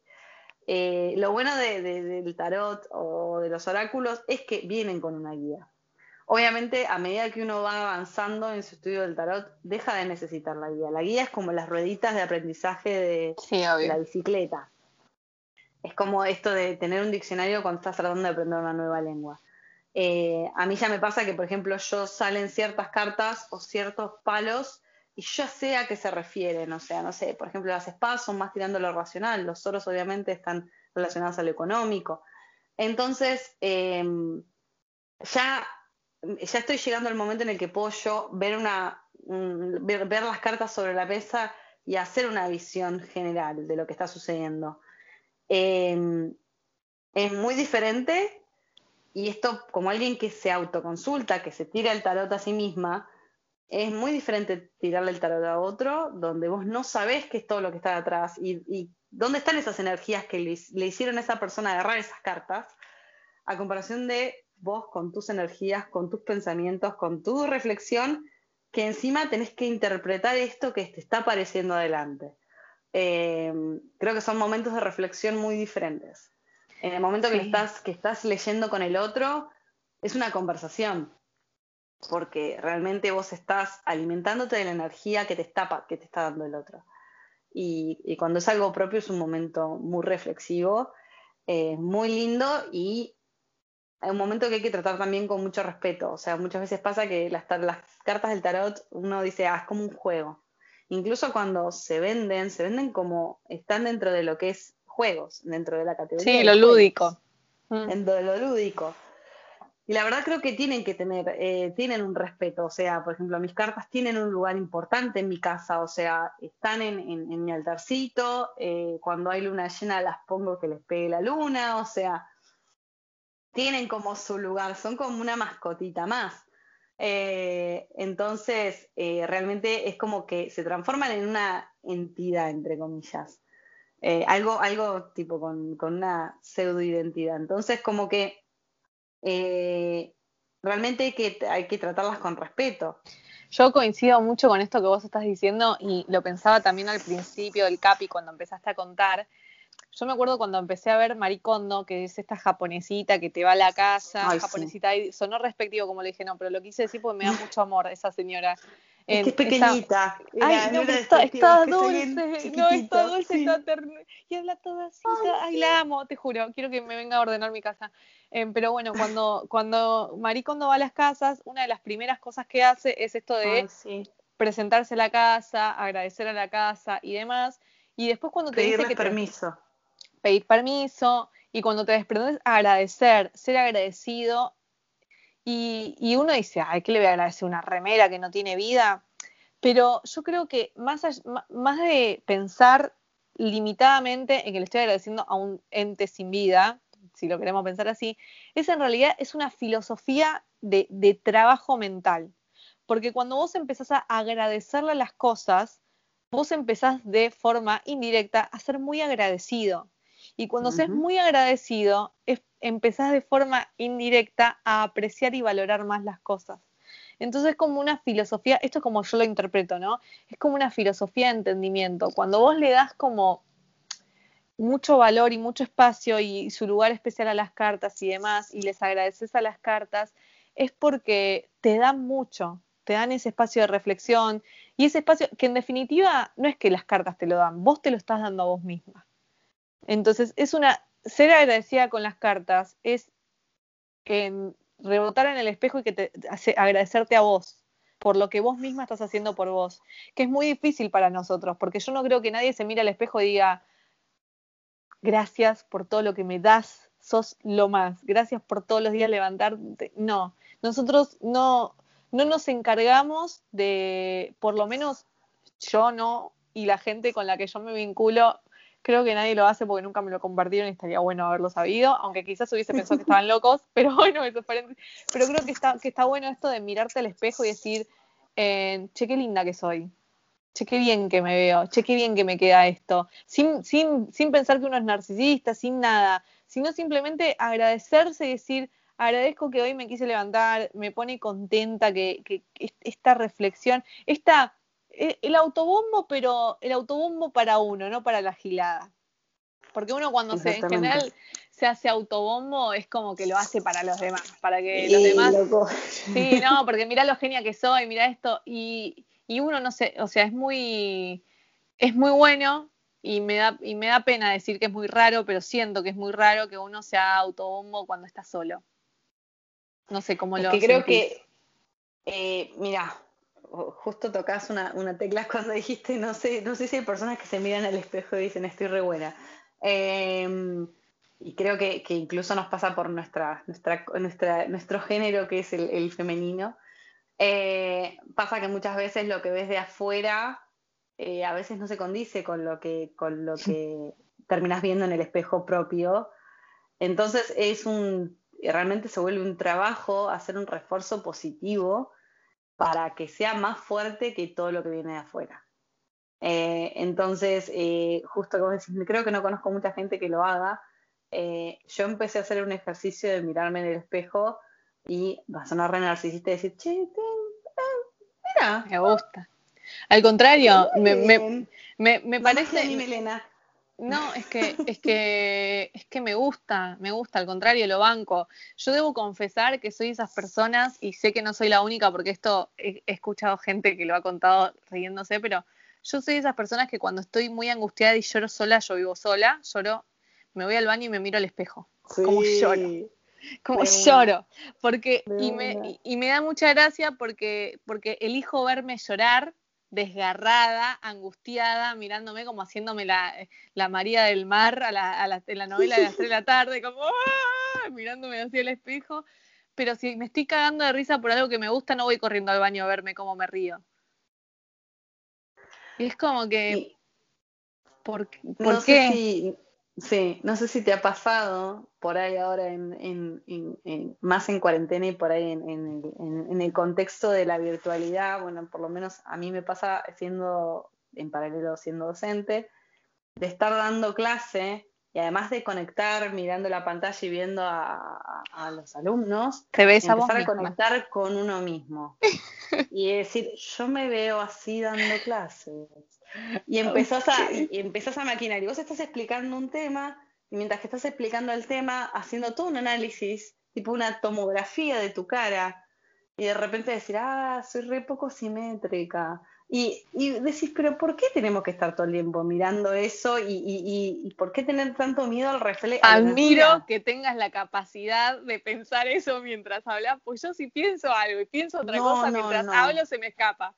Eh, lo bueno del tarot o de los oráculos es que vienen con una guía. Obviamente, a medida que uno va avanzando en su estudio del tarot, deja de necesitar la guía. La guía es como las rueditas de aprendizaje de, la bicicleta. Es como esto de tener un diccionario cuando estás tratando de aprender una nueva lengua. Eh, a mí ya me pasa que, por ejemplo, yo salen ciertas cartas o ciertos palos y yo sé a qué se refieren, o sea, no sé, por ejemplo, las espadas son más tirando lo racional, los oros obviamente están relacionados a lo económico. Entonces, em, ya, ya estoy llegando al momento en el que puedo yo ver, una, ver, las cartas sobre la mesa y hacer una visión general de lo que está sucediendo. Em, es muy diferente y esto como alguien que se autoconsulta, que se tira el tarot a sí misma, es muy diferente tirarle el tarot a otro, donde vos no sabés qué es todo lo que está detrás y, dónde están esas energías que le, hicieron a esa persona agarrar esas cartas, a comparación de vos con tus energías, con tus pensamientos, con tu reflexión, que encima tenés que interpretar esto que te está apareciendo adelante. Eh, creo que son momentos de reflexión muy diferentes. En el momento que, estás, que estás leyendo con el otro, es una conversación porque realmente vos estás alimentándote de la energía que te está, que te está dando el otro. Y, cuando es algo propio es un momento muy reflexivo, eh, muy lindo y un momento que hay que tratar también con mucho respeto. O sea, muchas veces pasa que las, las cartas del tarot uno dice, ah, es como un juego. Incluso cuando se venden, se venden como están dentro de lo que es juegos, dentro de la categoría. Sí, lo lúdico. Dentro de lo lúdico. Y la verdad creo que tienen que tener, eh, tienen un respeto, o sea, por ejemplo, mis cartas tienen un lugar importante en mi casa, o sea, están en, mi altarcito, eh, cuando hay luna llena las pongo que les pegue la luna, o sea, tienen como su lugar, son como una mascotita más. Eh, entonces, realmente es como que se transforman en una entidad, entre comillas. algo, algo tipo con, con una pseudo identidad. Entonces, como que eh, realmente hay que, hay que tratarlas con respeto. Yo coincido mucho con esto que vos estás diciendo y lo pensaba también al principio del CAPI cuando empezaste a contar. Yo me acuerdo cuando empecé a ver Maricondo, que es esta japonesita que te va a la casa, japonesita, y sonó respectivo como le dije, no, pero lo quise decir porque me da mucho amor esa señora. Es que es pequeñita. ay, no, está, dulce. No, está dulce, está tierna. Y habla toda así. Ay, la amo, te juro. Quiero que me venga a ordenar mi casa. Em, pero bueno, *laughs* cuando, cuando Maricondo va a las casas, una de las primeras cosas que hace es esto de presentarse a la casa, agradecer a la casa y demás. Y después cuando te dice que permiso. pedir permiso. Y cuando te desprendes, agradecer, ser agradecido. Y, y uno dice, ay, ¿qué le voy a agradecer? ¿Una remera que no tiene vida? Pero yo creo que más, más de pensar limitadamente en que le estoy agradeciendo a un ente sin vida, si lo queremos pensar así, es en realidad es una filosofía de, de trabajo mental. Porque cuando vos empezás a agradecerle las cosas, vos empezás de forma indirecta a ser muy agradecido. Y cuando seas muy agradecido, empezás de forma indirecta a apreciar y valorar más las cosas. Entonces es como una filosofía, esto es como yo lo interpreto, ¿no? Es como una filosofía de entendimiento. Cuando vos le das como mucho valor y mucho espacio y su lugar especial a las cartas y demás, y les agradeces a las cartas, es porque te dan mucho, te dan ese espacio de reflexión y ese espacio que en definitiva no es que las cartas te lo dan, vos te lo estás dando a vos misma. Entonces, es una, ser agradecida con las cartas es rebotar en el espejo y que te agradecerte a vos por lo que vos misma estás haciendo por vos, que es muy difícil para nosotros, porque yo no creo que nadie se mire al espejo y diga, gracias por todo lo que me das, sos lo más, gracias por todos los días levantarte. No, nosotros no, no nos encargamos de, por lo menos yo no, y la gente con la que yo me vinculo, creo que nadie lo hace porque nunca me lo compartieron y estaría bueno haberlo sabido, aunque quizás hubiese pensado que estaban locos, *laughs* pero bueno, eso Pero creo que está, que está bueno esto de mirarte al espejo y decir, eh, che, qué linda que soy, che, qué bien que me veo, che, qué bien que me queda esto, sin, sin, sin pensar que uno es narcisista, sin nada, sino simplemente agradecerse y decir, agradezco que hoy me quise levantar, me pone contenta que, que, esta reflexión, esta, e, el autobombo, pero el autobombo para uno, no para la gilada. Porque uno cuando se, en general se hace autobombo es como que lo hace para los demás, para que los demás... Sí, no, porque mira lo genia que soy, mira esto, y, y uno no sé, o sea, es muy, es muy bueno, y me da y me da pena decir que es muy raro, pero siento que es muy raro que uno sea autobombo cuando está solo. No sé cómo lo. Que creo que, eh, mira, justo tocas una, una, tecla *laughs* cuando dijiste, no sé, no sé si hay personas que se miran al espejo y dicen estoy re buena. Em, y creo que, que, incluso nos pasa por nuestra, nuestra, nuestra, nuestro género, que es el, femenino. Eh, pasa que muchas veces lo que ves de afuera eh, a veces no se condice con lo que, con lo *laughs* que terminas viendo en el espejo propio. Entonces es un realmente se vuelve un trabajo hacer un refuerzo positivo para que sea más fuerte que todo lo que viene de afuera. Eh, entonces, eh, justo como decís, creo que no conozco mucha gente que lo haga. Eh, yo empecé a hacer un ejercicio de mirarme en el espejo y va a sonar re narcisista y decir, che, mira. Me gusta. Al contrario, me, me, me, me parece. Melena. No, es que, es que, es que me gusta, me gusta, al contrario, lo banco. Yo debo confesar que soy esas personas, y sé que no soy la única, porque esto he, escuchado gente que lo ha contado riéndose, pero yo soy esas personas que cuando estoy muy angustiada y lloro sola, yo vivo sola, lloro, me voy al baño y me miro al espejo. Como lloro. Como lloro. Porque, y me, y me da mucha gracia porque, porque elijo verme llorar desgarrada, angustiada, mirándome como haciéndome la, la María del Mar a la, a la, en la novela de las 3 de la tarde, como ¡ah! mirándome hacia el espejo. Pero si me estoy cagando de risa por algo que me gusta, no voy corriendo al baño a verme cómo me río. Y es como que. ¿Por, ¿por qué? Sí, no sé si te ha pasado por ahí ahora, en, más en cuarentena y por ahí en, el contexto de la virtualidad, bueno, por lo menos a mí me pasa siendo, en paralelo siendo docente, de estar dando clase y además de conectar mirando la pantalla y viendo a, los alumnos, ¿Te ves empezar a, conectar con uno mismo. *laughs* Y decir, yo me veo así dando clases y empezás, a, y empezás a maquinar. Y vos estás explicando un tema, y mientras que estás explicando el tema, haciendo todo un análisis, tipo una tomografía de tu cara, y de repente decir, ah, soy re poco simétrica. Y, y decís, pero ¿por qué tenemos que estar todo el tiempo mirando eso? ¿Y, y, y por qué tener tanto miedo al reflejo? Admiro que tengas la capacidad de pensar eso mientras hablas, pues yo si pienso algo y pienso otra cosa mientras hablo, se me escapa.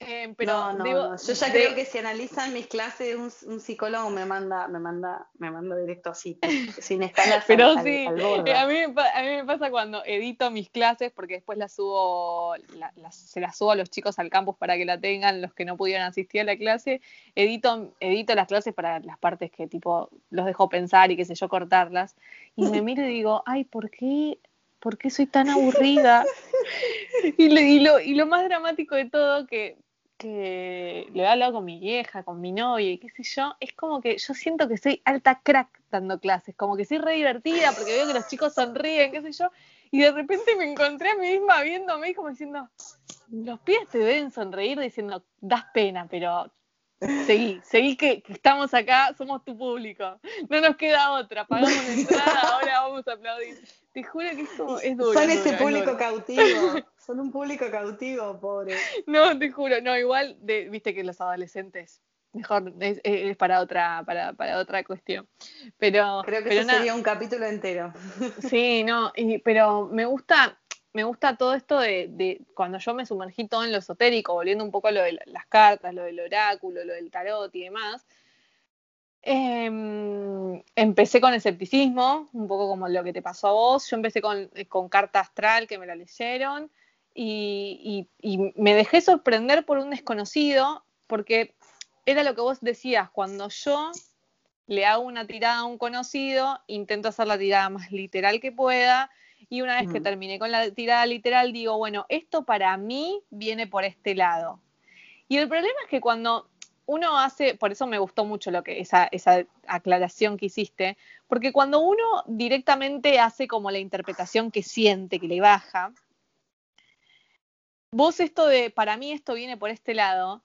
Eh, pero no, no, digo, no. Yo ya creo que si analizan mis clases, un, un, psicólogo me manda, me manda, me manda directo así, *laughs* sin escalas pero al, sí, al, borde. A, mí, a mí me pasa cuando edito mis clases, porque después las subo, la, las, se las subo a los chicos al campus para que la tengan, los que no pudieron asistir a la clase, edito, edito las clases para las partes que tipo los dejo pensar y qué sé yo, cortarlas, y me miro y digo, ay, ¿por qué ¿por qué soy tan aburrida? *laughs* y, lo, y, lo, y, lo, más dramático de todo, que, que lo he hablado con mi vieja, con mi novia qué sé yo, es como que yo siento que soy alta crack dando clases, como que soy re divertida porque veo que los chicos sonríen, qué sé yo, y de repente me encontré a mí misma viéndome y como diciendo, los pies te deben sonreír diciendo, das pena, pero Seguí, seguí que, que, estamos acá, somos tu público. No nos queda otra, pagamos la entrada, ahora vamos a aplaudir. Te juro que esto es duro. Son ese público cautivo, *laughs* son un público cautivo, pobre. No, te juro, no, igual, de, viste que los adolescentes, mejor, es, es para otra, para, para, otra cuestión. Pero, Creo que pero eso sería un capítulo entero. Sí, no, y, pero me gusta, me gusta todo esto de, cuando yo me sumergí todo en lo esotérico, volviendo un poco a lo de las cartas, lo del oráculo, lo del tarot y demás. Eh, empecé con escepticismo, un poco como lo que te pasó a vos. Yo empecé con, con carta astral, que me la leyeron, y, y me dejé sorprender por un desconocido, porque era lo que vos decías, cuando yo le hago una tirada a un conocido, intento hacer la tirada más literal que pueda, y una vez que terminé con la tirada literal, digo, bueno, esto para mí viene por este lado. Y el problema es que cuando uno hace, por eso me gustó mucho lo que esa, esa aclaración que hiciste, porque cuando uno directamente hace como la interpretación que siente, que le baja, vos esto de, para mí esto viene por este lado,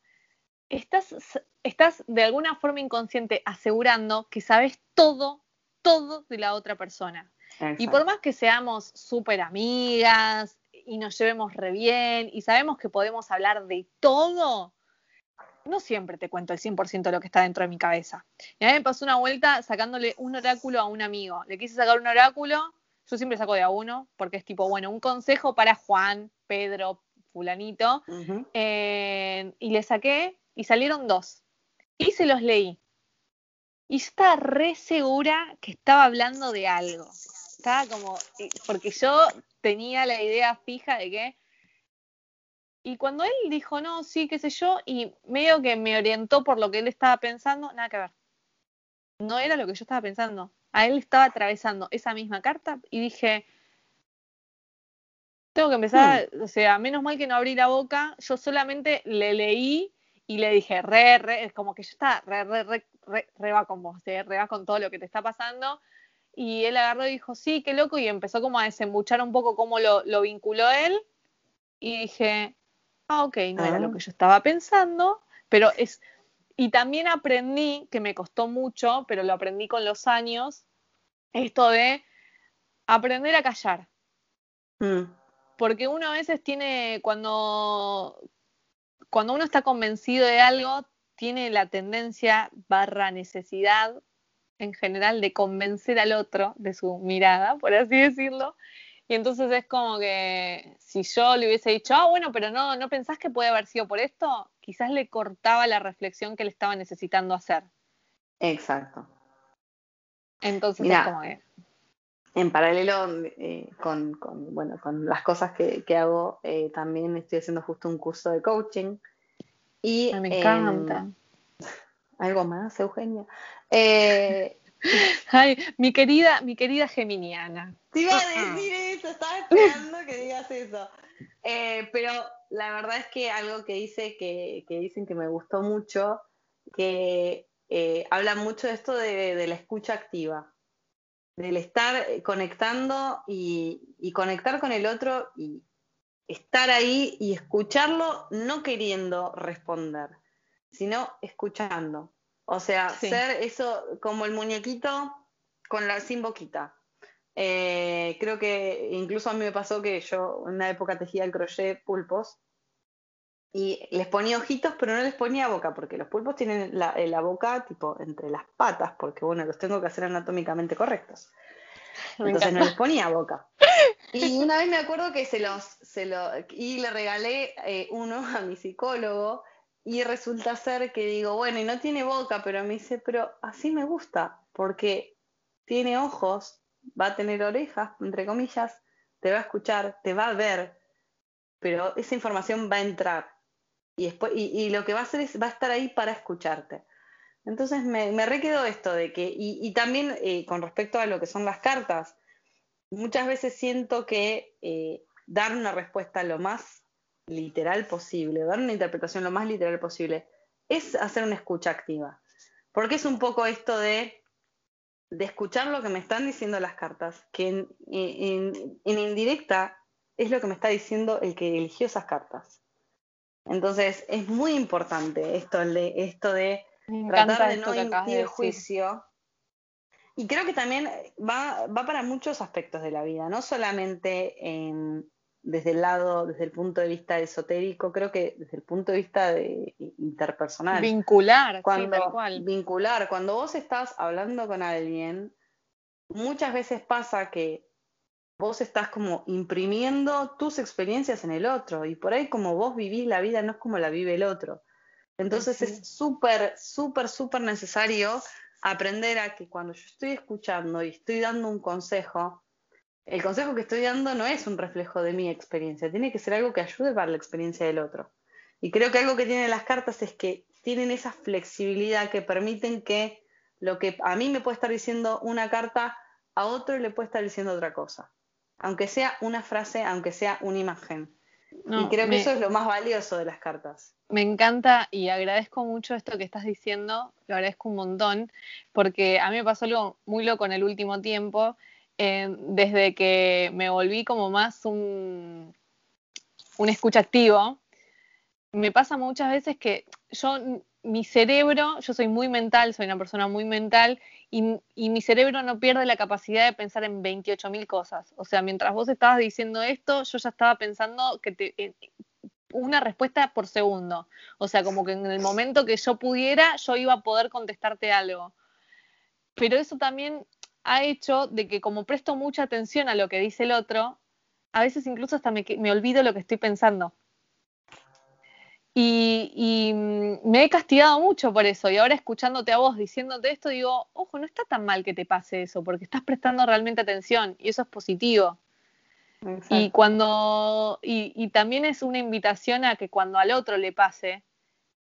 estás, estás de alguna forma inconsciente asegurando que sabes todo, todo de la otra persona. Exacto. Y por más que seamos súper amigas y nos llevemos re bien y sabemos que podemos hablar de todo, no siempre te cuento el 100% de lo que está dentro de mi cabeza. Y a mí me pasó una vuelta sacándole un oráculo a un amigo. Le quise sacar un oráculo, yo siempre saco de a uno, porque es tipo, bueno, un consejo para Juan, Pedro, fulanito. Uh -huh. eh, y le saqué y salieron dos. Y se los leí. Y estaba re segura que estaba hablando de algo estaba como, porque yo tenía la idea fija de que, y cuando él dijo, no, sí, qué sé yo, y medio que me orientó por lo que él estaba pensando, nada que ver. No era lo que yo estaba pensando. A él estaba atravesando esa misma carta y dije, tengo que empezar, hmm. o sea, menos mal que no abrí la boca, yo solamente le leí y le dije, re, re, es como que yo estaba re, re, re, re, re va con vos, ¿eh? re va con todo lo que te está pasando y él agarró y dijo, sí, qué loco, y empezó como a desembuchar un poco cómo lo, lo vinculó él, y dije, ah, ok, no ah. era lo que yo estaba pensando, pero es, y también aprendí, que me costó mucho, pero lo aprendí con los años, esto de aprender a callar. Mm. Porque uno a veces tiene, cuando, cuando uno está convencido de algo, tiene la tendencia barra necesidad en general de convencer al otro de su mirada, por así decirlo. Y entonces es como que si yo le hubiese dicho, ah, bueno, pero no, ¿no pensás que puede haber sido por esto? Quizás le cortaba la reflexión que le estaba necesitando hacer. Exacto. Entonces Mirá, es como que... En paralelo eh, con, con, bueno, con las cosas que, que hago, eh, también estoy haciendo justo un curso de coaching. Y, Ay, me encanta. Eh, ¿Algo más, Eugenia? Eh, *laughs* Ay, mi querida, mi querida Geminiana. Te iba a decir eso, estaba esperando que digas eso. Eh, pero la verdad es que algo que dice que, que dicen que me gustó mucho, que eh, habla mucho de esto de, de, la escucha activa, del estar conectando y, y conectar con el otro y estar ahí y escucharlo no queriendo responder, sino escuchando. O sea, sí. ser eso como el muñequito con la sin boquita. Eh, creo que incluso a mí me pasó que yo en una época tejía el crochet pulpos y les ponía ojitos, pero no les ponía boca, porque los pulpos tienen la, la boca tipo entre las patas, porque bueno, los tengo que hacer anatómicamente correctos. *laughs* Me Entonces encanta. no les ponía boca. Y una vez me acuerdo que se los, se lo, y le regalé eh, uno a mi psicólogo y resulta ser que digo, bueno, y no tiene boca, pero me dice, pero así me gusta, porque tiene ojos, va a tener orejas, entre comillas, te va a escuchar, te va a ver, pero esa información va a entrar y, después, y, lo que va a hacer es, va a estar ahí para escucharte. Entonces me, me esto de que, y, también eh, con respecto a lo que son las cartas, muchas veces siento que eh, dar una respuesta lo más literal posible, dar una interpretación lo más literal posible, es hacer una escucha activa. Porque es un poco esto de, de escuchar lo que me están diciendo las cartas, que en, en, indirecta es lo que me está diciendo el que eligió esas cartas. Entonces es muy importante esto de, esto de tratar de no emitir juicio y creo que también va, va para muchos aspectos de la vida, no solamente desde el lado, desde el punto de vista esotérico, creo que desde el punto de vista de, interpersonal. Vincular, cuando, sí, cual. Vincular. Cuando vos estás hablando con alguien, muchas veces pasa que vos estás como imprimiendo tus experiencias en el otro y por ahí como vos vivís la vida no es como la vive el otro. Entonces es súper, súper, súper necesario aprender a que cuando yo estoy escuchando y estoy dando un consejo, el consejo que estoy dando no es un reflejo de mi experiencia, tiene que ser algo que ayude para la experiencia del otro. Y creo que algo que tienen las cartas es que tienen esa flexibilidad que permiten que lo que a mí me puede estar diciendo una carta, a otro le puede estar diciendo otra cosa. Aunque sea una frase, aunque sea una imagen. y creo que eso es lo más valioso de las cartas me encanta y agradezco mucho esto que estás diciendo, lo agradezco un montón, porque a mí me pasó algo muy loco en el último tiempo, eh, desde que me volví como más un, un escucha activo. Me pasa muchas veces que yo, mi cerebro, yo soy muy mental, soy una persona muy mental, y, y mi cerebro no pierde la capacidad de pensar en 28.000 cosas. O sea, mientras vos estabas diciendo esto, yo ya estaba pensando que una respuesta por segundo. O sea, como que en el momento que yo pudiera, yo iba a poder contestarte algo. Pero eso también ha hecho de que como presto mucha atención a lo que dice el otro, a veces incluso hasta me, me olvido lo que estoy pensando. Y, y, mm, me he castigado mucho por eso. Y ahora escuchándote a vos diciéndote esto, digo, ojo, no está tan mal que te pase eso, porque estás prestando realmente atención y eso es positivo. Y cuando, y, también es una invitación a que cuando al otro le pase,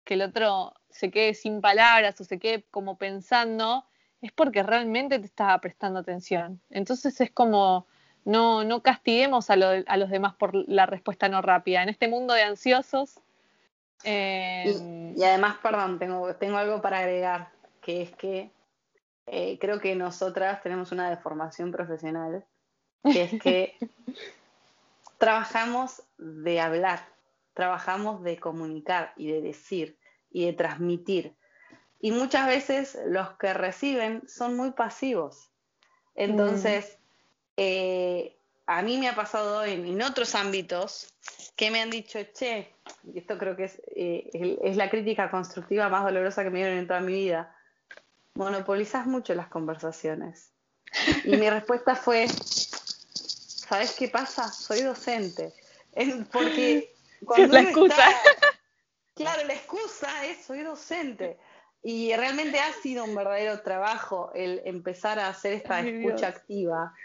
que el otro se quede sin palabras o se quede como pensando, es porque realmente te estaba prestando atención. Entonces es como, no, no castiguemos a, a los demás por la respuesta no rápida. En este mundo de ansiosos. Eh, y, además, perdón, tengo, tengo algo para agregar, que es que eh, creo que nosotras tenemos una deformación profesional que es que *laughs* trabajamos de hablar, trabajamos de comunicar y de decir y de transmitir. Y muchas veces los que reciben son muy pasivos. Entonces, eh, a mí me ha pasado en, otros ámbitos que me han dicho, che, y esto creo que es, eh, es la crítica constructiva más dolorosa que me dieron en toda mi vida, monopolizas mucho las conversaciones. Y mi respuesta fue, ¿sabes qué pasa? Soy docente. porque *laughs* cuando la excusa. *laughs* claro, la excusa es soy docente. Y realmente ha sido un verdadero trabajo el empezar a hacer esta escucha activa,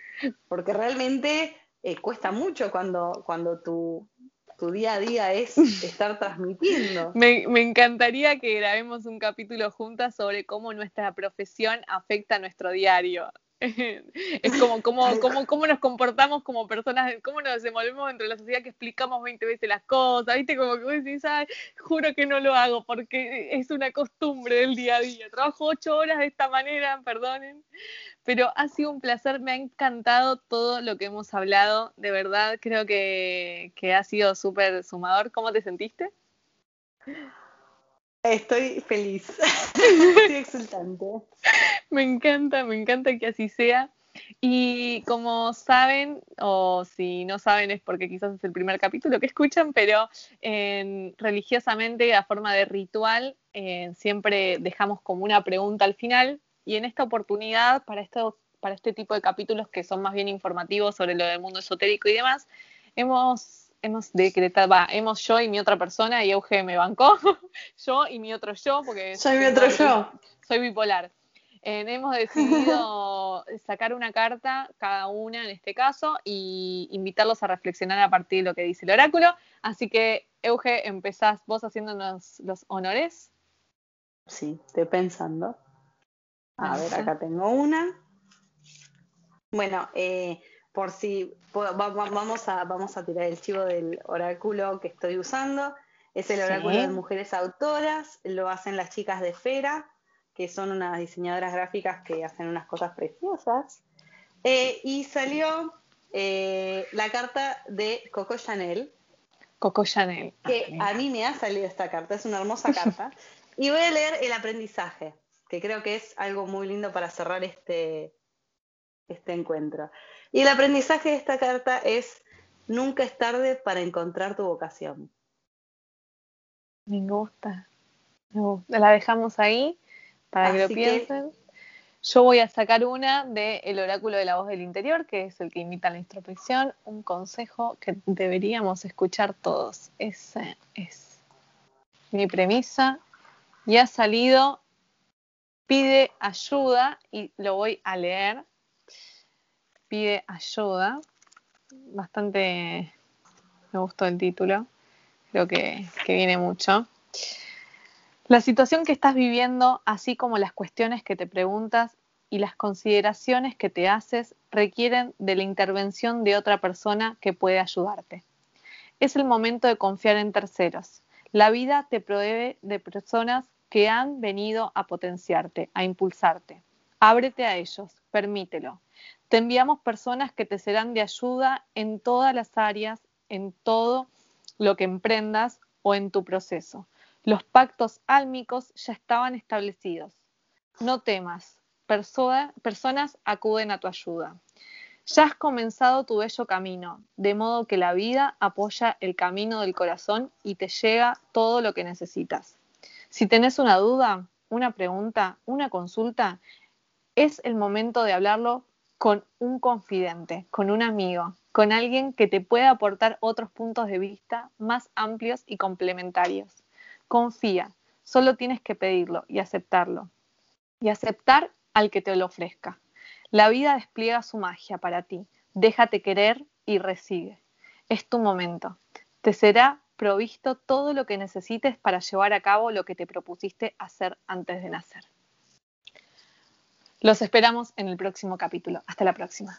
porque realmente eh, cuesta mucho cuando, cuando tu, tu día a día es *laughs* estar transmitiendo. Me, me, encantaría que grabemos un capítulo juntas sobre cómo nuestra profesión afecta a nuestro diario. *laughs* es como cómo, cómo, cómo nos comportamos como personas, cómo nos desenvolvemos dentro de la sociedad que explicamos 20 veces las cosas, ¿viste? Como que vos decís, Ay, juro que no lo hago porque es una costumbre del día a día. Trabajo ocho horas de esta manera, perdonen. Pero ha sido un placer, me ha encantado todo lo que hemos hablado, de verdad, creo que, que ha sido súper sumador. ¿Cómo te sentiste? Estoy feliz, *laughs* estoy exultante. Me encanta, me encanta que así sea. Y como saben, o si no saben es porque quizás es el primer capítulo que escuchan, pero religiosamente, a forma de ritual, eh, siempre dejamos como una pregunta al final. Y en esta oportunidad, para estos para este tipo de capítulos que son más bien informativos sobre lo del mundo esotérico y demás, hemos, hemos decretado, va, hemos yo y mi otra persona, y Euge me bancó, *laughs* yo y mi otro yo, porque soy mi otro yo. Soy bipolar. hemos decidido *laughs* sacar una carta, cada una en este caso, y invitarlos a reflexionar a partir de lo que dice el oráculo. Así que, Euge, empezás vos haciéndonos los honores. Sí, estoy pensando. A ver, acá tengo una. Bueno, eh, por si vamos a, vamos a tirar el chivo del oráculo que estoy usando. Es el oráculo de mujeres autoras, lo hacen las chicas de Fera, que son unas diseñadoras gráficas que hacen unas cosas preciosas. Eh, y salió eh, la carta de Coco Chanel. Coco Chanel. Que ah, a mí me ha salido esta carta, es una hermosa *laughs* carta. y voy a leer el aprendizaje, que creo que es algo muy lindo para cerrar este, este encuentro. Y el aprendizaje de esta carta es, nunca es tarde para encontrar tu vocación. Me gusta. La dejamos ahí para que lo piensen. Yo voy a sacar una del oráculo de la voz del interior, que es el que imita la introspección, un consejo que deberíamos escuchar todos. Esa es mi premisa. Y ha salido, pide ayuda, y lo voy a leer. Pide ayuda. Bastante me gustó el título. Creo que, que viene mucho. La situación que estás viviendo, así como las cuestiones que te preguntas y las consideraciones que te haces, requieren de la intervención de otra persona que puede ayudarte. Es el momento de confiar en terceros. La vida te provee de personas que han venido a potenciarte, a impulsarte. Ábrete a ellos, permítelo. Te enviamos personas que te serán de ayuda en todas las áreas, en todo lo que emprendas o en tu proceso. Los pactos álmicos ya estaban establecidos. No temas, personas acuden a tu ayuda. Ya has comenzado tu bello camino, de modo que la vida apoya el camino del corazón y te llega todo lo que necesitas. Si tenés una duda, una pregunta, una consulta, es el momento de hablarlo con un confidente, con un amigo, con alguien que te pueda aportar otros puntos de vista más amplios y complementarios. Confía, solo tienes que pedirlo y aceptarlo. Y aceptar al que te lo ofrezca. La vida despliega su magia para ti. Déjate querer y recibe. Es tu momento. Te será provisto todo lo que necesites para llevar a cabo lo que te propusiste hacer antes de nacer. Los esperamos en el próximo capítulo. Hasta la próxima.